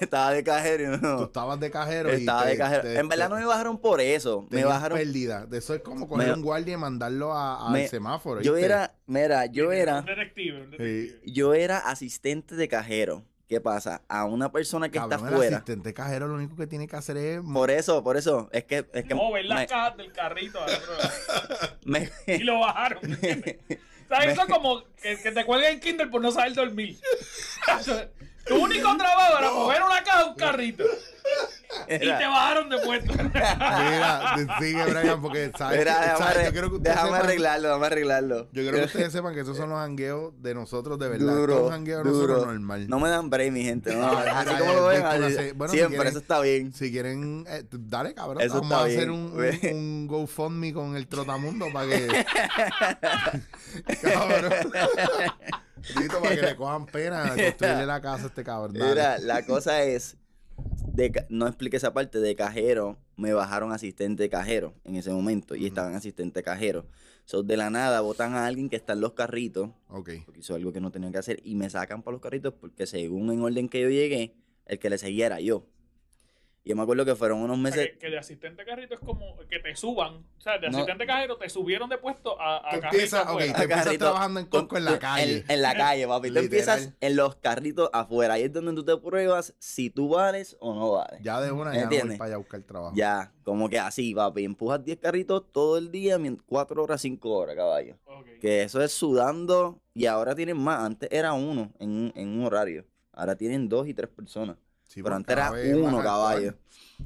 estaba de cajero. Tú No. estabas de cajero. y Estaba te- de cajero. te- En verdad no te- me bajaron por eso. Me bajaron. pérdida. De eso es como coger Me- un guardia y mandarlo a- al Me- semáforo. Yo ¿viste? era, mira, yo Un era, detective, un detective. yo era asistente de cajero. ¿Qué pasa? A una persona que Cabrón, está el fuera. asistente cajero lo único que tiene que hacer es. Por eso, por eso. Es que, es que No, ver las me- cajas del carrito me- y lo bajaron. ¿me entiendes? ¿Sabes? Eso es como que, que te cuelguen en Kindle por no saber dormir. tu único trabajo era mover una caja a un carrito. Y te bajaron de puesto. Mira, sigue, Brian, porque sabes. Mira, déjame, sabes, arre- yo quiero que ustedes déjame sepan- arreglarlo, déjame arreglarlo. Yo quiero que ustedes sepan que esos son los hangueos de nosotros, de verdad. Duro, es un hangueo de nosotros duro. normal. No me dan break, mi gente. No, así mira, como lo ven, viste, así- una se- bueno, si siempre, quieren- eso está bien. Si quieren, eh, dale, cabrón. Eso vamos está a hacer bien, un, ve. un, un GoFundMe con el Trotamundo para que. cabrón. Para que le cojan pena construirle la casa este cabrón. Dale. Mira, la cosa es, de, no expliqué esa parte, de cajero, me bajaron asistente de cajero en ese momento y estaban asistente de cajero. So, de la nada botan a alguien que está en los carritos, Ok. porque hizo algo que no tenía que hacer, y me sacan para los carritos porque según en orden que yo llegué, el que le seguía era yo. Y yo me acuerdo que fueron unos O sea, meses... que, que de asistente carrito es como que te suban. O sea, de No. asistente cajero te subieron de puesto a, a Tú carrito empiezas, tú empiezas carrito. trabajando en Costco en la calle. En, en la calle, papi. Tú Literal. empiezas en los carritos afuera. Ahí es donde tú te pruebas si tú vales o no vales. Ya de una, ya no voy ¿Entiendes? para allá a buscar trabajo. Ya, como que así, papi. Empujas 10 carritos todo el día, 4 horas, 5 horas, caballo. Ok. Que eso es sudando. Y ahora tienen más. Antes era uno en un, en un horario. Ahora tienen dos y tres personas. Sí, Pero antes era uno, caballo.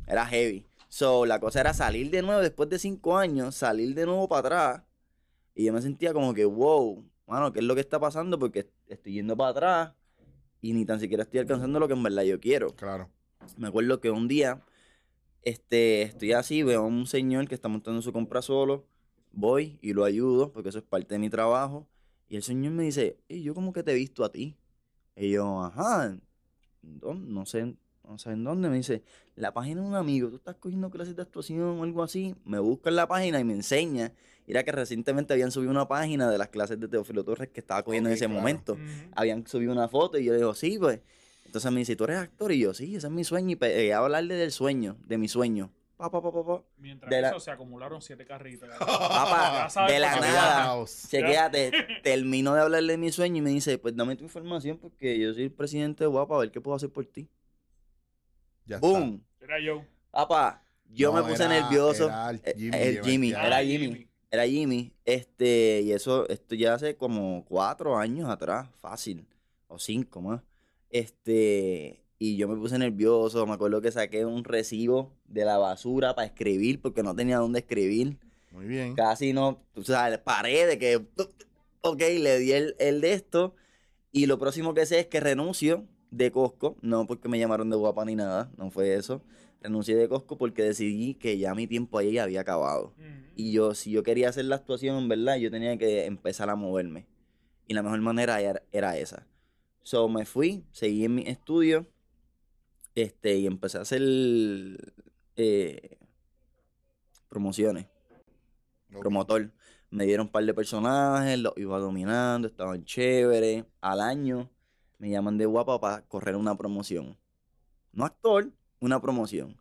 Era heavy. So, la cosa era salir de nuevo después de cinco años, salir de nuevo para atrás. Y yo me sentía como que, wow, mano, ¿qué es lo que está pasando? Porque estoy yendo para atrás y ni tan siquiera estoy alcanzando lo que en verdad yo quiero. Claro. Me acuerdo que un día, este, estoy así, veo a un señor que está montando su compra solo, voy y lo ayudo, porque eso es parte de mi trabajo. Y el señor me dice, y yo como que te he visto a ti. Y yo, ajá, ¿dónde? no sé, no sé en dónde. Me dice, la página de un amigo, tú estás cogiendo clases de actuación o algo así. Me busca en la página y me enseña. Y Era que recientemente habían subido una página de las clases de Teófilo Torres que estaba cogiendo en ese claro. momento. Habían subido una foto y yo le digo, sí, pues. Entonces me dice, ¿tú eres actor? Y yo, sí, ese es mi sueño. Y pegué a hablarle del sueño, de mi sueño. Pa, pa, pa, pa, pa. Mientras De la- eso se acumularon siete carritos. Papá, de la nada. Chequéate, termino de hablarle de mi sueño y me dice, pues dame tu información porque yo soy el presidente de Guapa, a ver qué puedo hacer por ti. Ya está. ¡Boom! Era yo. Papá, yo No, me puse era- nervioso. era el Eh, Jimmy, el Jimmy, Jimmy, ya. era Ah, Jimmy. Era Jimmy. Este, y eso, esto ya hace como cuatro años atrás, fácil. O cinco más. Este, y yo me puse nervioso. Me acuerdo que saqué un recibo de la basura para escribir porque no tenía dónde escribir. Muy bien. Casi no, o sea, paré de que, ok, le di el, el de esto. Y lo próximo que sé es que renuncio de Costco. No porque me llamaron de guapa ni nada, no fue eso. Renuncié de Costco porque decidí que ya mi tiempo ahí había acabado. Ujú. Y yo, si yo quería hacer la actuación, en verdad, yo tenía que empezar a moverme. Y la mejor manera era, era esa. So, me fui, seguí en mi estudio, este, y empecé a hacer eh, promociones, promotor. Me dieron un par de personajes, los iba dominando, estaban chéveres. Al año me llaman de guapa para correr una promoción. No actor, una promoción.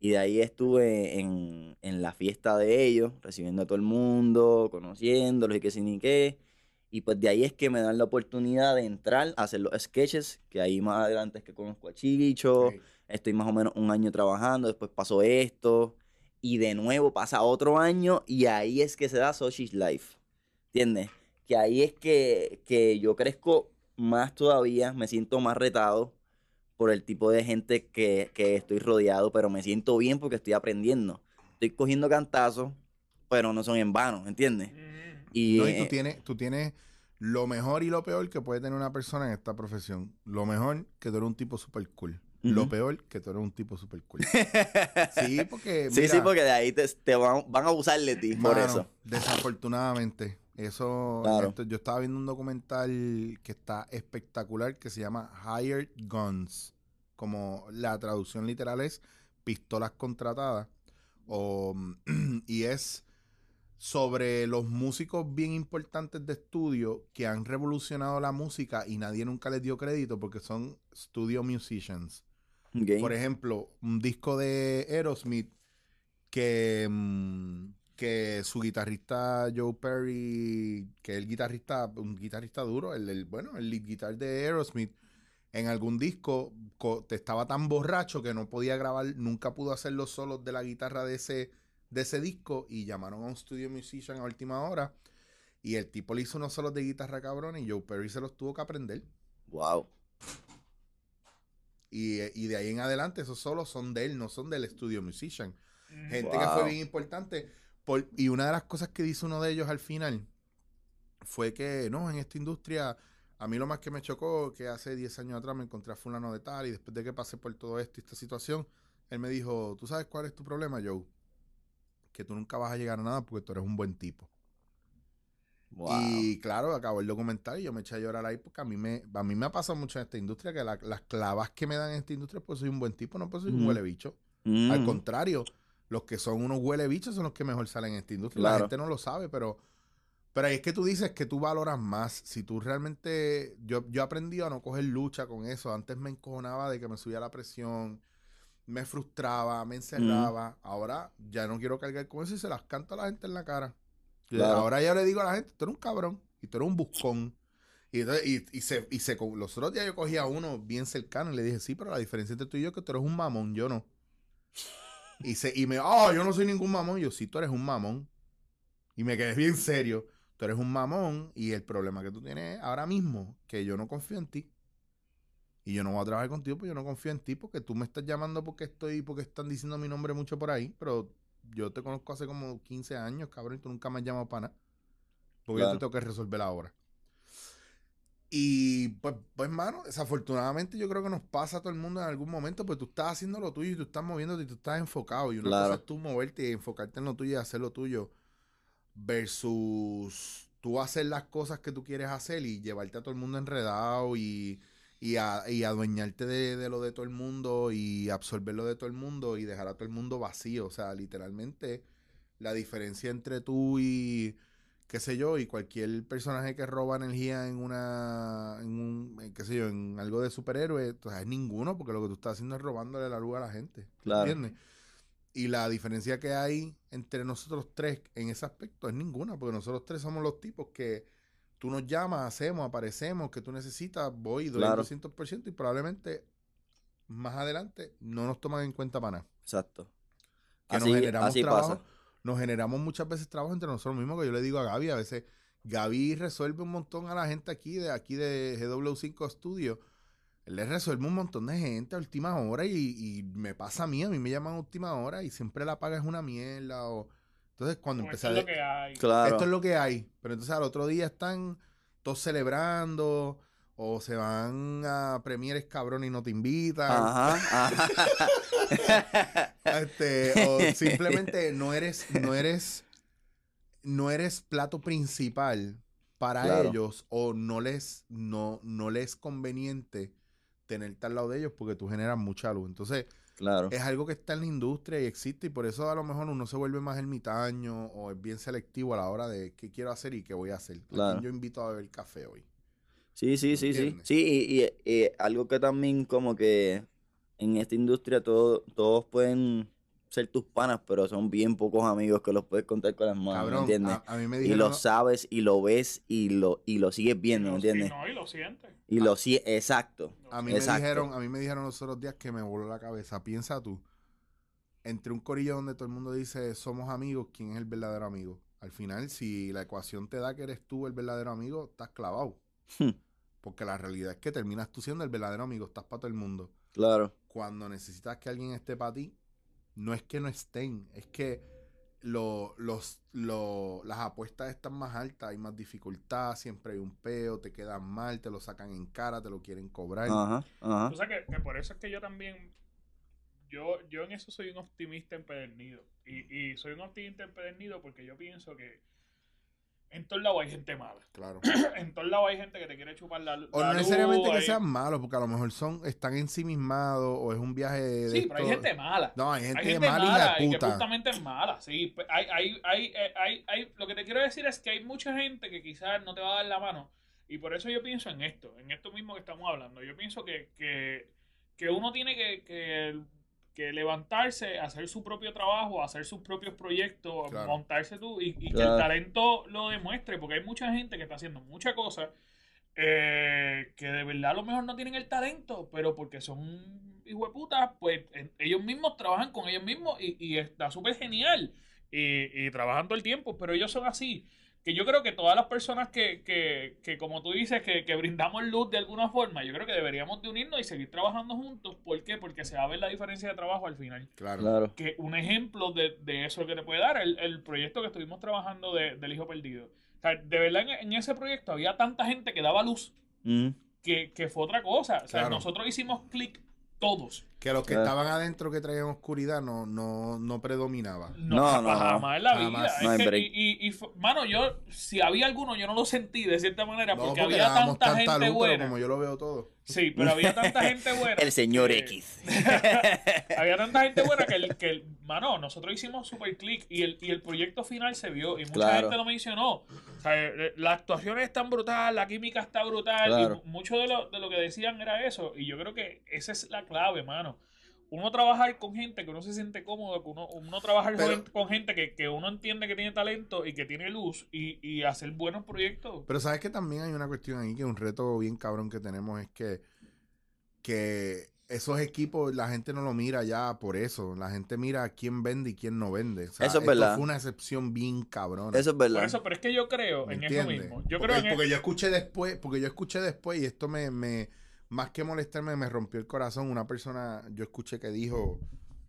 Y de ahí estuve en, en la fiesta de ellos, recibiendo a todo el mundo, conociéndolos y qué sí ni qué. Y pues de ahí es que me dan la oportunidad de entrar a hacer los sketches, que ahí más adelante es que conozco a Chicho. Estoy más o menos un año trabajando, después pasó esto. Y de nuevo pasa otro año y ahí es que se da Soshi's Life. ¿Entiendes? Que ahí es que, que yo crezco más todavía, me siento más retado por el tipo de gente que, que estoy rodeado, pero me siento bien porque estoy aprendiendo. Estoy cogiendo cantazos, pero no son en vano, ¿entiendes? Ujú. Y, No, y tú eh, tienes, tú tienes lo mejor y lo peor que puede tener una persona en esta profesión. Lo mejor, que tú eres un tipo super cool. Lo peor, que tú eres un tipo super cool. sí, porque. sí, sí, porque de ahí te, te van, van a abusar de ti, por eso. Desafortunadamente. Eso. Claro. esto- yo estaba viendo un documental que está espectacular que se llama Hired Guns. Como la traducción literal es pistolas contratadas. O, y es sobre los músicos bien importantes de estudio que han revolucionado la música y nadie nunca les dio crédito porque son studio musicians. Por ejemplo, un disco de Aerosmith que, mm, que su guitarrista Joe Perry, que es el guitarrista, un guitarrista duro, el, el- bueno, el lead guitar de Aerosmith, en algún disco co- te estaba tan borracho que no podía grabar, nunca pudo hacer los solos de la guitarra de ese, de ese disco y llamaron a un studio musician a última hora y el tipo le hizo unos solos de guitarra cabrón y Joe Perry se los tuvo que aprender. Wow. Y, y de ahí en adelante esos solos son de él, no son del estudio musician. Gente que fue bien importante. por- y una de las cosas que dice uno de ellos al final fue que, no, en esta industria, a mí lo más que me chocó, que hace 10 años atrás me encontré a fulano de tal y después de que pasé por todo esto y esta situación, él me dijo, ¿tú sabes cuál es tu problema, Joe? Que tú nunca vas a llegar a nada porque tú eres un buen tipo. Wow. Y claro, acabó el documental y yo me eché a llorar ahí porque a mí me, a mí me ha pasado mucho en esta industria que la- las clavas que me dan en esta industria pues soy un buen tipo, no pues soy un huele bicho. Mm. Al contrario, los que son unos huele bichos son los que mejor salen en esta industria. La gente no lo sabe, pero, pero ahí es que tú dices que tú valoras más. Si tú realmente. Yo, yo aprendí a no coger lucha con eso. Antes me encojonaba de que me subía la presión, me frustraba, me encerraba. Ahora ya no quiero cargar con eso y se las canto a la gente en la cara. Claro. Ahora ya le digo a la gente: tú eres un cabrón y tú eres un buscón. Y, entonces- y, y se, y se, los otros días yo cogí a uno bien cercano y le dije, sí, pero la diferencia entre tú y yo es que tú eres un mamón, yo no. Y, se, y me, oh, yo no soy ningún mamón. Y yo, sí, tú eres un mamón. Y me quedé bien serio. Tú eres un mamón y el problema que tú tienes ahora mismo, que yo no confío en ti. Y yo no voy a trabajar contigo porque yo no confío en ti, porque tú me estás llamando porque estoy, porque están diciendo mi nombre mucho por ahí, pero yo te conozco hace como 15 años, cabrón, y tú nunca me has llamado para nada. Porque yo Claro. te tengo que resolver ahora. Y pues, pues, mano, desafortunadamente yo creo que nos pasa a todo el mundo en algún momento, pues tú estás haciendo lo tuyo y tú estás moviéndote y tú estás enfocado. Y una Claro. cosa es tú moverte y enfocarte en lo tuyo y hacer lo tuyo, versus tú hacer las cosas que tú quieres hacer y llevarte a todo el mundo enredado y, y, a- y adueñarte de, de lo de todo el mundo y absorber lo de todo el mundo y dejar a todo el mundo vacío. O sea, literalmente la diferencia entre tú y qué sé yo, y cualquier personaje que roba energía en una, en un, en, qué sé yo, en algo de superhéroe, o sea, es ninguno, porque lo que tú estás haciendo es robándole la luz a la gente. Claro. ¿Entiendes? Y la diferencia que hay entre nosotros tres en ese aspecto es ninguna, porque nosotros tres somos los tipos que tú nos llamas, hacemos, aparecemos, que tú necesitas, voy, doy Claro. el 200% y probablemente más adelante no nos toman en cuenta para nada. Exacto. Que nos Así, generamos así trabajo, pasa. nos generamos muchas veces trabajo entre nosotros mismos, que yo le digo a Gaby, a veces Gaby resuelve un montón a la gente aquí de aquí de GW5 Studio. Él le resuelve un montón de gente a última hora y, y me pasa a mí, a mí me llaman a última hora y siempre la paga es una mierda. O... Entonces cuando empecé esto a... es lo que hay. Claro. Esto es lo que hay. Pero entonces al otro día están todos celebrando o se van a premieres cabrón y no te invitan. Ajá, ajá. Este, o simplemente no eres, no eres, no eres plato principal para Claro. ellos o no les, no, no les es conveniente tenerte al lado de ellos porque tú generas mucha luz. Entonces, claro. es algo que está en la industria y existe y por eso a lo mejor uno se vuelve más ermitaño o es bien selectivo a la hora de qué quiero hacer y qué voy a hacer. ¿A quién Claro. yo invito a beber café hoy. Sí, sí, sí, sí. Sí, y, y- y algo que también como que en esta industria todo- todos pueden ser tus panas, pero son bien pocos amigos que los puedes contar con las manos, ¿me Cabrón, entiendes? a, a mí me Y dijeron... lo sabes y lo ves y lo, y lo sigues viendo, ¿me Y entiendes? Y no, y lo sientes. Y lo sigues, exacto. A mí Exacto. me dijeron, a mí me dijeron los otros días que me voló la cabeza. Piensa tú, entre un corillo donde todo el mundo dice somos amigos, ¿quién es el verdadero amigo? Al final, si la ecuación te da que eres tú el verdadero amigo, estás clavado. Hmm. Porque la realidad es que terminas tú siendo el verdadero amigo, estás para todo el mundo. Claro, Cuando necesitas que alguien esté para ti, no es que no estén, es que lo- los, lo- las apuestas están más altas, hay más dificultad, siempre hay un peo, te quedan mal, te lo sacan en cara, te lo quieren cobrar. ajá, ajá. O sea que, que por eso es que yo también. Yo, yo en eso soy un optimista empedernido. Y, y soy un optimista empedernido porque yo pienso que en todos lados hay gente mala. Claro. En todos lados hay gente que te quiere chupar la, O la no luz, necesariamente que hay- sean malos, porque a lo mejor son, están ensimismados, o es un viaje de. Sí, pero hay gente mala. No, hay gente, hay gente mala, y que puta. justamente es mala. Sí, hay, hay, hay, eh, hay, hay- lo que te quiero decir es que hay mucha gente que quizás no te va a dar la mano. Y por eso yo pienso en esto, en esto mismo que estamos hablando. Yo pienso que, que, que uno tiene que, que, que levantarse, hacer su propio trabajo, hacer sus propios proyectos, Claro. montarse tú y, y que el talento lo demuestre, porque hay mucha gente que está haciendo muchas cosas eh, que de verdad a lo mejor no tienen el talento, pero porque son hijueputas, pues en- ellos mismos trabajan con ellos mismos y, y está súper genial y, y trabajan todo el tiempo, pero ellos son así. Que yo creo que todas las personas que, que, que como tú dices, que, que brindamos luz de alguna forma, yo creo que deberíamos de unirnos y seguir trabajando juntos. ¿Por qué? Porque se va a ver la diferencia de trabajo al final Claro. Claro. que un ejemplo de, de eso que te puede dar el, el proyecto que estuvimos trabajando de- del hijo perdido. O sea, de verdad en, en ese proyecto había tanta gente que daba luz Mm, que, que fue otra cosa. O sea, Claro. nosotros hicimos clic todos. Que los que Claro. estaban adentro que traían oscuridad no, no, no predominaba. No, No, jamás, no, jamás en la Jamás. vida. No hay Es que- break. y, y- mano, yo, si había alguno, yo no lo sentí de cierta manera, No, porque, porque había tanta, tanta gente luz, buena. pero como yo lo veo todo. Sí, pero había tanta gente buena. El señor que- X. Había tanta gente buena que, el, que el- mano, nosotros hicimos super click y el, y el proyecto final se vio y mucha Claro. gente lo mencionó. O sea, eh, la actuación es tan brutal, la química está brutal Claro. y mu- mucho de lo, de lo que decían era eso. Y yo creo que esa es la clave, mano. Uno trabajar con gente que uno se siente cómodo, que uno, uno trabajar Pero- con, con gente que, que uno entiende que tiene talento y que tiene luz y, y hacer buenos proyectos. Pero sabes que también hay una cuestión ahí que un reto bien cabrón que tenemos es que, que esos equipos la gente no lo mira ya por eso. La gente mira quién vende y quién no vende. O sea, Eso es esto verdad. fue una excepción bien cabrón. Eso es Por verdad. eso, pero es que yo creo ¿Me en entiendes? eso mismo. Yo porque, creo en porque yo escuché después, porque yo escuché después y esto me, me más que molestarme, me rompió el corazón. Una persona, yo escuché que dijo,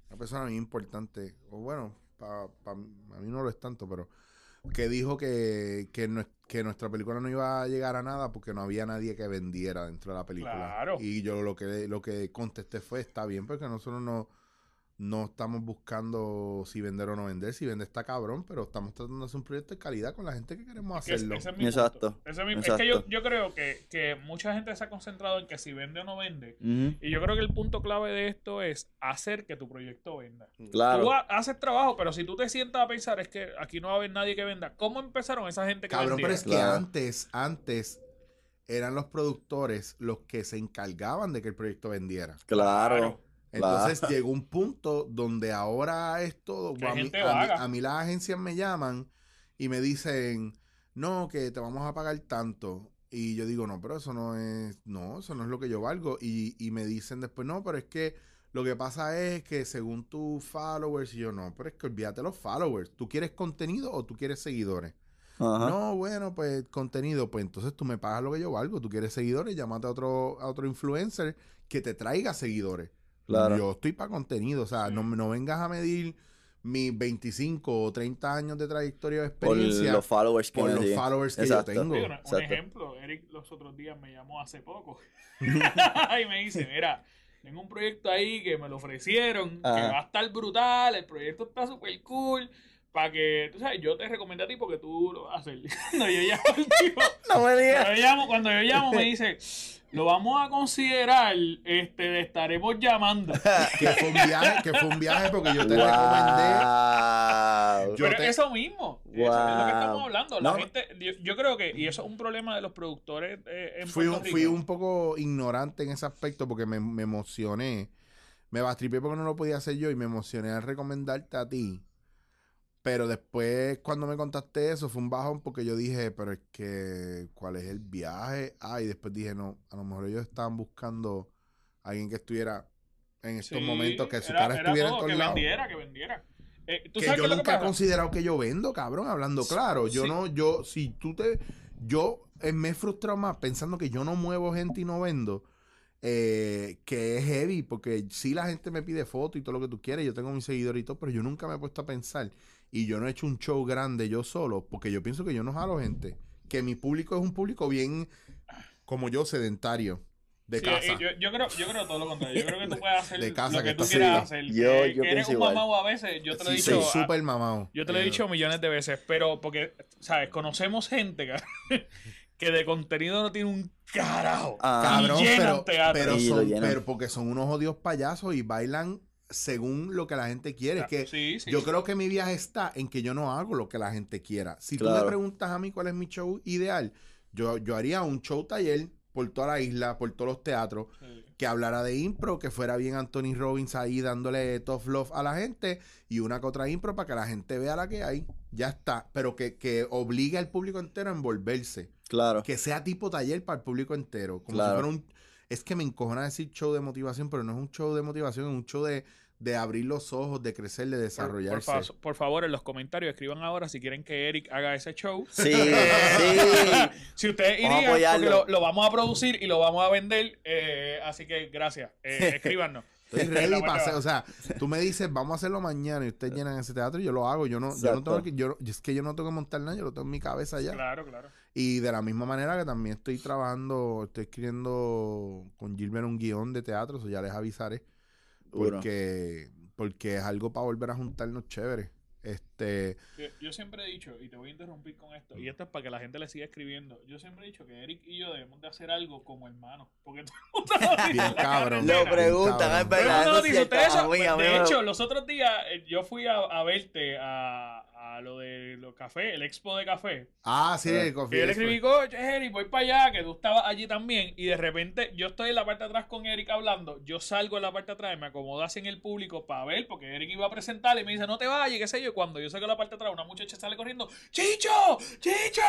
una persona muy importante, o bueno, pa, pa- a mí no lo es tanto, pero que dijo que, que, nues- que nuestra película no iba a llegar a nada porque no había nadie que vendiera dentro de la película. Claro. Y yo lo que, lo que contesté fue, está bien, porque nosotros no, no estamos buscando si vender o no vender. Si vende está cabrón, pero estamos tratando de hacer un proyecto de calidad con la gente que queremos Que es- hacerlo. ese es mi Exacto, punto. Ese es, mi- es que yo, yo creo que, que mucha gente se ha concentrado en que si vende o no vende. Y yo creo que el punto clave de esto es hacer que tu proyecto venda. Claro. Tú ha- haces trabajo, pero si tú te sientas a pensar, es que aquí no va a haber nadie que venda. ¿Cómo empezaron esa gente que Cabrón, vendía? pero es que Claro. antes, antes eran los productores los que se encargaban de que el proyecto vendiera. Claro. Entonces llegó un punto donde ahora es todo. A mí, gente a, mí, vaga. a mí las agencias me llaman y me dicen, no, que te vamos a pagar tanto. Y yo digo, no, pero eso no es, no, eso no es lo que yo valgo. Y, y me dicen después, no, pero es que lo que pasa es que según tus followers, y yo no, pero es que olvídate los followers. ¿Tú quieres contenido o tú quieres seguidores? Ajá. No, bueno, pues contenido, pues entonces tú me pagas lo que yo valgo. Tú quieres seguidores, llámate a otro, a otro influencer que te traiga seguidores. Claro. Yo estoy para contenido, o sea, Sí. no, no vengas a medir mis 25 o 30 años de trayectoria o Por experiencia los followers que por los followers que yo tengo. Sí, un, Exacto. ejemplo, Eric los otros días me llamó hace poco y me dice, mira, tengo un proyecto ahí que me lo ofrecieron, que va a estar brutal, el proyecto está súper cool, para que, tú sabes, yo te recomiendo a ti porque tú lo vas a hacer. Cuando yo llamo al tipo, No me cuando digas. yo llamo, cuando yo llamo me dice, lo vamos a considerar, este, le estaremos llamando. Que fue un viaje, que fue un viaje porque yo te recomendé. Wow. Yo Pero te- eso mismo, eso es lo que estamos hablando. La No. gente, yo, yo creo que, y eso es un problema de los productores eh, en Fui, Puerto fui un poco ignorante en ese aspecto porque me, me emocioné. Me bastripé porque no lo podía hacer yo y me emocioné al recomendarte a ti. Pero después, cuando me contaste eso, fue un bajón porque yo dije, pero es que, ¿cuál es el viaje? Ah, y después dije, no, a lo mejor ellos estaban buscando a alguien que estuviera en estos Sí, momentos, que su era- cara era estuviera en todo, todos que lados. vendiera, que vendiera. Eh, ¿tú Que sabes yo que nunca he considerado que yo vendo, cabrón, hablando claro. Yo Sí. no, yo, si tú te, yo eh, me he frustrado más pensando que yo no muevo gente y no vendo, eh, que es heavy, porque si la gente me pide fotos y todo lo que tú quieres, yo tengo mis seguidores y todo, pero yo nunca me he puesto a pensar y yo no he hecho un show grande yo solo, porque yo pienso que yo no jalo gente, que mi público es un público bien, como yo, sedentario, de Sí, casa. eh, yo, yo creo, yo creo todo lo contrario. Yo creo que tú puedes hacer De casa, lo que que tú quieras hacer. Yo- que, yo que eres pienso un igual. mamado a veces. Yo te lo he Sí, dicho. soy a- súper mamado. Yo te lo he dicho millones de veces, pero porque, ¿sabes? Conocemos gente que, de contenido no tiene un carajo. Ah. Cabrón, pero, teatro. pero son, pero porque son unos odios payasos y bailan según lo que la gente quiere. Es que sí, sí. yo creo que mi viaje está en que yo no hago lo que la gente quiera. Si tú me Claro. preguntas a mí cuál es mi show ideal, yo, yo haría un show taller por toda la isla, por todos los teatros, Sí. Que hablara de impro, que fuera bien Anthony Robbins ahí dándole tough love a la gente y una que otra impro para que la gente vea la que hay. Ya está. Pero que, que obligue al público entero a envolverse Claro. que sea tipo taller para el público entero. Como Claro. si fuera un. Es que me encojona decir show de motivación, pero no es un show de motivación, es un show de, de abrir los ojos, de crecer, de Por, por desarrollarse. fa- por favor, en los comentarios escriban ahora si quieren que Eric haga ese show. Sí, sí. Si ustedes irían, porque lo, lo vamos a producir y lo vamos a vender. eh, así que gracias. Eh, escríbanos. Estoy ready para hacer, o sea, tú me dices, vamos a hacerlo mañana y ustedes llenan ese teatro y yo lo hago. Yo no, yo no tengo que, yo, es que yo no tengo que montar nada, yo lo tengo en mi cabeza ya. Claro, claro. Y de la misma manera que también estoy trabajando, estoy escribiendo con Gilbert un guion de teatro, eso ya les avisaré. Porque, porque es algo para volver a juntarnos chévere. Este, Yo, yo siempre he dicho, y te voy a interrumpir con esto, y esto es para que la gente le siga escribiendo. Yo siempre he dicho que Eric y yo debemos de hacer algo como hermanos. Porque todo el mundo cabrón. Lo preguntan, es verdad. de hecho, los otros días eh, yo fui a, a verte a, a lo de los cafés, el expo de café. ah, sí, el Y coffee yo le escribí, coach, Eric, voy para allá, que tú estabas allí también. Y de repente yo estoy en la parte de atrás con Eric hablando. Yo salgo en la parte de atrás y me acomodo así en el público para ver, porque Eric iba a presentar y me dice, no te vayas, qué sé yo. Y cuando yo en la parte de atrás, una muchacha sale corriendo, ¡Chicho! ¡Chicho!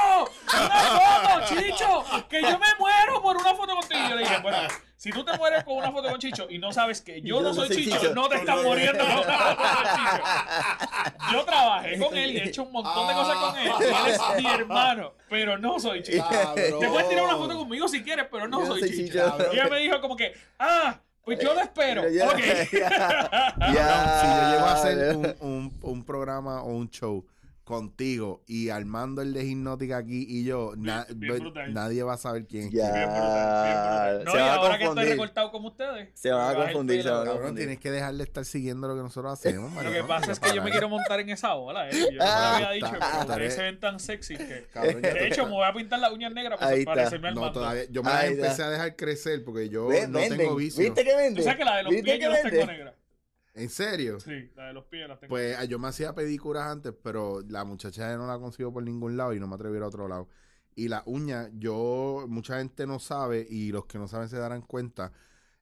¡Una foto, Chicho! ¡Que yo me muero por una foto contigo! Y yo le dije, bueno, Si tú te mueres con una foto con Chicho y no sabes que yo Yo no soy Chicho, no te estás No, muriendo con una foto con Chicho. Yo trabajé con él y he hecho un montón de cosas con él. Él es mi hermano, pero no soy Chicho. Cabrón. Te puedes tirar una foto conmigo si quieres, pero no Yo soy soy Chicho. Chicho. Y ella me dijo como que, ah, pues yo lo espero. Ya, Ok. ya, Cabrón, ya. si yo llego a hacer un, un, un programa o un show contigo y Armando el de Hipnótica aquí y yo, na- bien nadie va a saber quién es Ya. Bien brutal, bien brutal. No, Se y ahora que estoy recortado como ustedes. Se van a confundir, se van a Cabrón, confundir. tienes que dejar de estar siguiendo lo que nosotros hacemos. Lo maricón, que pasa es que yo me quiero montar en esa ola, eh. Yo no me Ah, había dicho, está, ustedes bien. se ven tan sexy que. Cabrón, De hecho, me voy a pintar las uñas negras para Ahí está. parecerme al No, todavía. Yo me las Ahí empecé está. a dejar crecer porque yo Ven, no venden. tengo vicio. ¿Viste que vende? Tú sabes que la de los ¿Viste pies que yo las vende? tengo negras. ¿En serio? Sí, la de los pies las tengo Pues ah, yo me hacía pedículas antes, pero la muchacha no la consigo por ningún lado y no me atreví a ir a otro lado. Y la uña, yo, mucha gente no sabe y los que no saben se darán cuenta.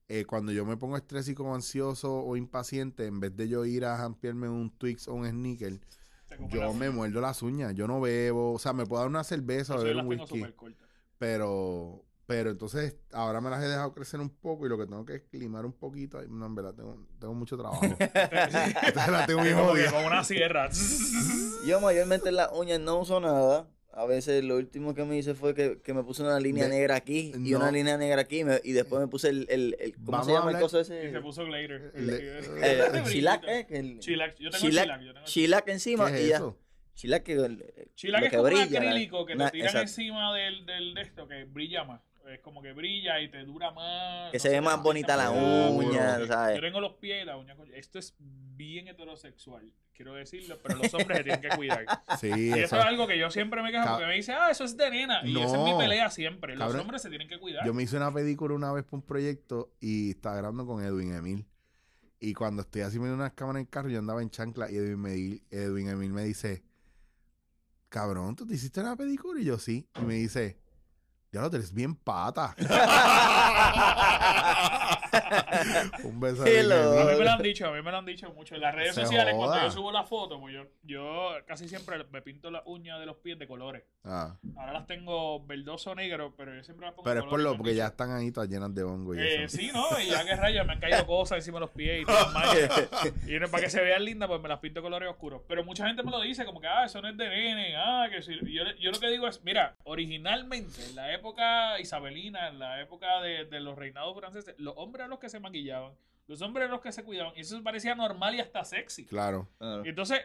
eh, cuando yo me pongo estrésico, ansioso o impaciente, en vez de yo ir a jampearme un Twix o un como yo me muerdo las uñas. Yo no bebo, o sea, me puedo dar una cerveza o beber un whisky. Pero, pero entonces ahora me las he dejado crecer un poco y lo que tengo que es climar un poquito. Ay, No, en verdad, tengo, tengo mucho trabajo. Entonces las tengo bien Como que jodidas. con una sierra. Yo mayormente en las uñas no uso nada. A veces lo último que me hice fue que, que me puse una línea negra aquí y no. una línea negra aquí y, me- y después me puse el, el, el- ¿cómo Vamos se llama el coso Y ese? se puso glitter. Eh, El chilac. ¿eh? Que el- Chilac. Yo tengo chilac, chilac. Yo tengo chilac encima ¿Qué y es ya. eso? Chilac que, el- Chilac lo es que como un acrílico que te tiran exacto. encima del, del de esto, que brilla más. Es como que brilla y te dura más. Que no se ve más bonita la uña, Sí. ¿sabes? Yo tengo los pies y la uña. con- Esto es bien heterosexual, quiero decirlo, pero los hombres se tienen que cuidar. Sí, Y eso eso. es algo que yo siempre me quejo Cab- porque me dice, ah, eso es de nena. Y esa es mi pelea siempre. Los Cabrón, hombres se tienen que cuidar. Yo me hice una pedicura una vez por un proyecto y estaba grabando con Edwin Emil. Y cuando estoy así viendo unas cámaras en el carro, yo andaba en chancla y Edwin, me- Edwin Emil me dice, cabrón, ¿tú te hiciste una pedicura? Y yo sí. Y me dice, ya lo eres bien pata. un beso a. A mí me lo han dicho, a mí me lo han dicho mucho. En las redes Se sociales, cuando yo subo la foto, pues yo, yo casi siempre me pinto las uñas de los pies de colores. Ah, Ahora las tengo verdoso negro, pero yo siempre las pongo pero es por lo, porque ya están ahí todas llenas de hongo y Eh, eso. sí, ¿no? Y ya que rayos me han caído cosas encima de los pies y todo. Y no- para que se vean lindas, pues me las pinto de colores oscuros. Pero mucha gente me lo dice, como que, ah, eso no es de nene, ah, que si. Yo, yo lo que digo es, mira, originalmente, en la época isabelina, en la época de, de los reinados franceses, los hombres eran los que se maquillaban, los hombres eran los que se cuidaban, y eso parecía normal y hasta sexy. Claro. Y entonces,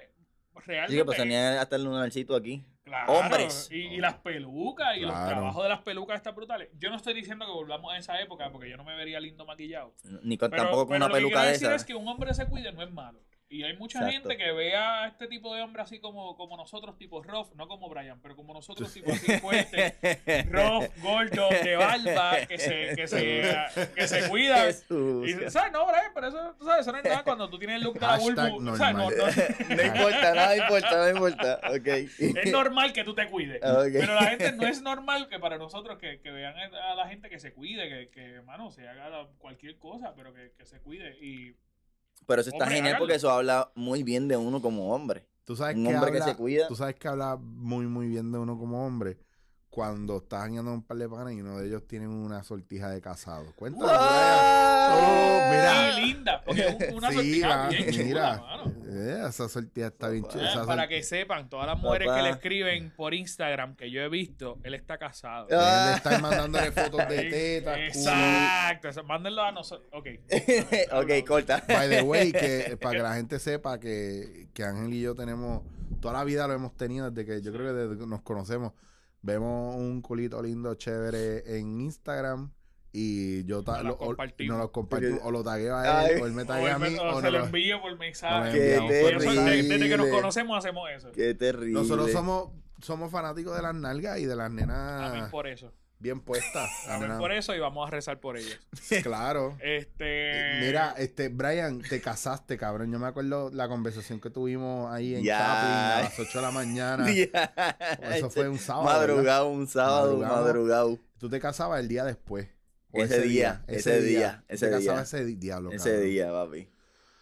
Sí, realmente. que pues tenía hasta el lunarcito aquí. Claro, Hombres. Y, y las pelucas y los Claro. trabajos de las pelucas están brutales. Yo no estoy diciendo que volvamos a esa época porque yo no me vería lindo maquillado. Ni con, Pero, tampoco con pero una lo que peluca quiero de decir esa. es que un hombre se cuide no es malo. Y hay mucha Exacto. gente que ve a este tipo de hombre así como, como nosotros, tipo rough, no como Brian, pero como nosotros, tipo así fuerte, rough, gordo, de barba, que se, que se, que se cuida. Y. ¿sabes? No, Brian, pero eso, tú sabes, eso no es nada cuando tú tienes el look de la Hashtag Bulbu. ¿sabes? No, no- No importa, nada importa, no importa. Es normal que tú te cuides. Ok. Pero la gente no es normal que para nosotros que, que vean a la gente que se cuide, que, que mano, se haga cualquier cosa, pero que, que se cuide. Y Pero eso está Hombre, genial porque eso habla muy bien de uno como hombre. Tú sabes Un que hombre que habla, se cuida. Tú sabes que habla muy, muy bien de uno como hombre cuando estás dañando un par de panes y uno de ellos tiene una sortija de casado. Cuéntame. Oh, mira. y linda, porque una Sí, sortija va, bien chula, mira. mano. Eh, esa sortija está bien. Eh, Esa para que sepan, todas las mujeres que le escriben por Instagram que yo he visto, él está casado. Ah. de estar mandándole fotos de tetas. culo. Exacto, eso, mándenlo a nosotros. Ok. ok, corta. By the way, que para que la gente sepa que, que Ángel y yo tenemos, toda la vida lo hemos tenido desde que yo creo que desde que nos conocemos. Vemos un culito lindo, chévere en Instagram y yo ta- Nos lo lo- o- compartimos. o lo tagueo a él, Ay. o él me taguea a mí, o o se no lo envío por no mensaje. Desde, que nos conocemos hacemos eso. Qué terrible. Nosotros somos, somos fanáticos de las nalgas y de las Amén nenas por eso. bien puestas. Amén nenas- por eso y vamos a rezar por ellos. Claro. Este. Mira, este, Brian, te casaste, cabrón. Yo me acuerdo la conversación que tuvimos ahí en. Chaplin a las 8 de la mañana. Eso fue un sábado, Madrugado, un sábado, Madrugado. madrugado. Tú te casabas el día después. O Ese día, ese día, Tú ese día. ese di- diablo. Ese cabrón. día, papi.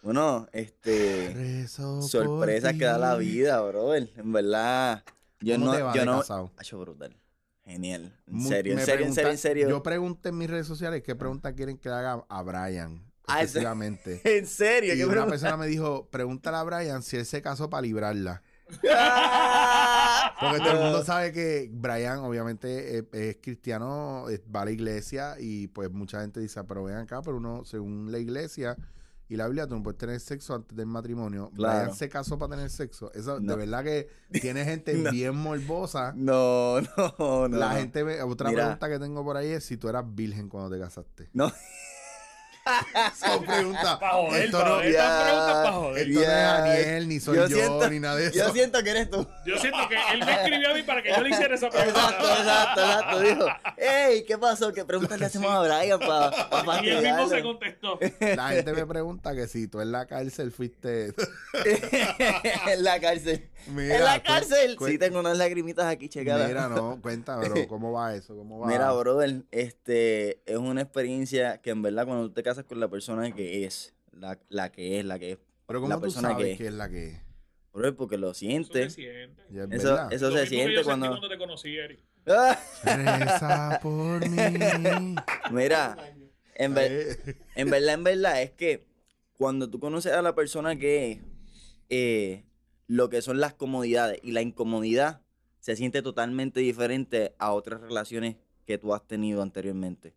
Bueno, este. Rezo sorpresas que da la vida, brother. En verdad. Yo ¿Cómo no. te va yo de no. casado? Hacho brutal. Genial. En serio, en serio, en serio, en serio. Yo pregunté en mis redes sociales qué pregunta quieren que le haga a Brian. Ah, ese-. En serio, Y una pregunta? persona me dijo, pregúntale a Brian si él se casó para librarla. ¡Ah! Porque todo el mundo sabe que Brian obviamente es, es cristiano, es- va a la iglesia y pues mucha gente dice, "Ah, pero ven acá, pero uno, según la iglesia y la Biblia, tú no puedes tener sexo antes del matrimonio. Claro. Brian se casó para tener sexo. Eso, No. de verdad que tiene gente No. bien morbosa. No, no, no. la no. gente, ve- otra Mira. pregunta que tengo por ahí es si tú eras virgen cuando te casaste. No. Son preguntas. Pa' joder, Esto pa' no, joder. Estas preguntas pa' joder. esto no es Ya. Aniel, ni soy Yo yo, siento- ni nada de eso. Yo siento que eres tú. Yo siento que él me escribió a mí para que yo le hiciera esa pregunta. Exacto, exacto, exacto. Dijo, hey, ¿qué pasó? ¿Qué preguntas le hacemos a Brian para Y él mismo se contestó. La gente me pregunta que si tú en la cárcel fuiste. en la cárcel. Mira, en la cárcel. cu- Sí, tengo unas lagrimitas aquí, checada. Mira, no, cuenta, pero ¿cómo va eso? ¿Cómo va? Mira, brother, este es una experiencia que en verdad cuando tú te casas con la persona que es, la, la que es, la que es, pero ¿cómo la tú persona sabes que- que es la que es? porque lo Eso se sientes. siente. Es Eso, verdad. eso Lo se yo siente sentí cuando... cuando te conocí, Eric. Reza por mí. Mira, en, ver- en verdad, en verdad, es que cuando tú conoces a la persona que es, eh, lo que son las comodidades y la incomodidad se siente totalmente diferente a otras relaciones que tú has tenido anteriormente.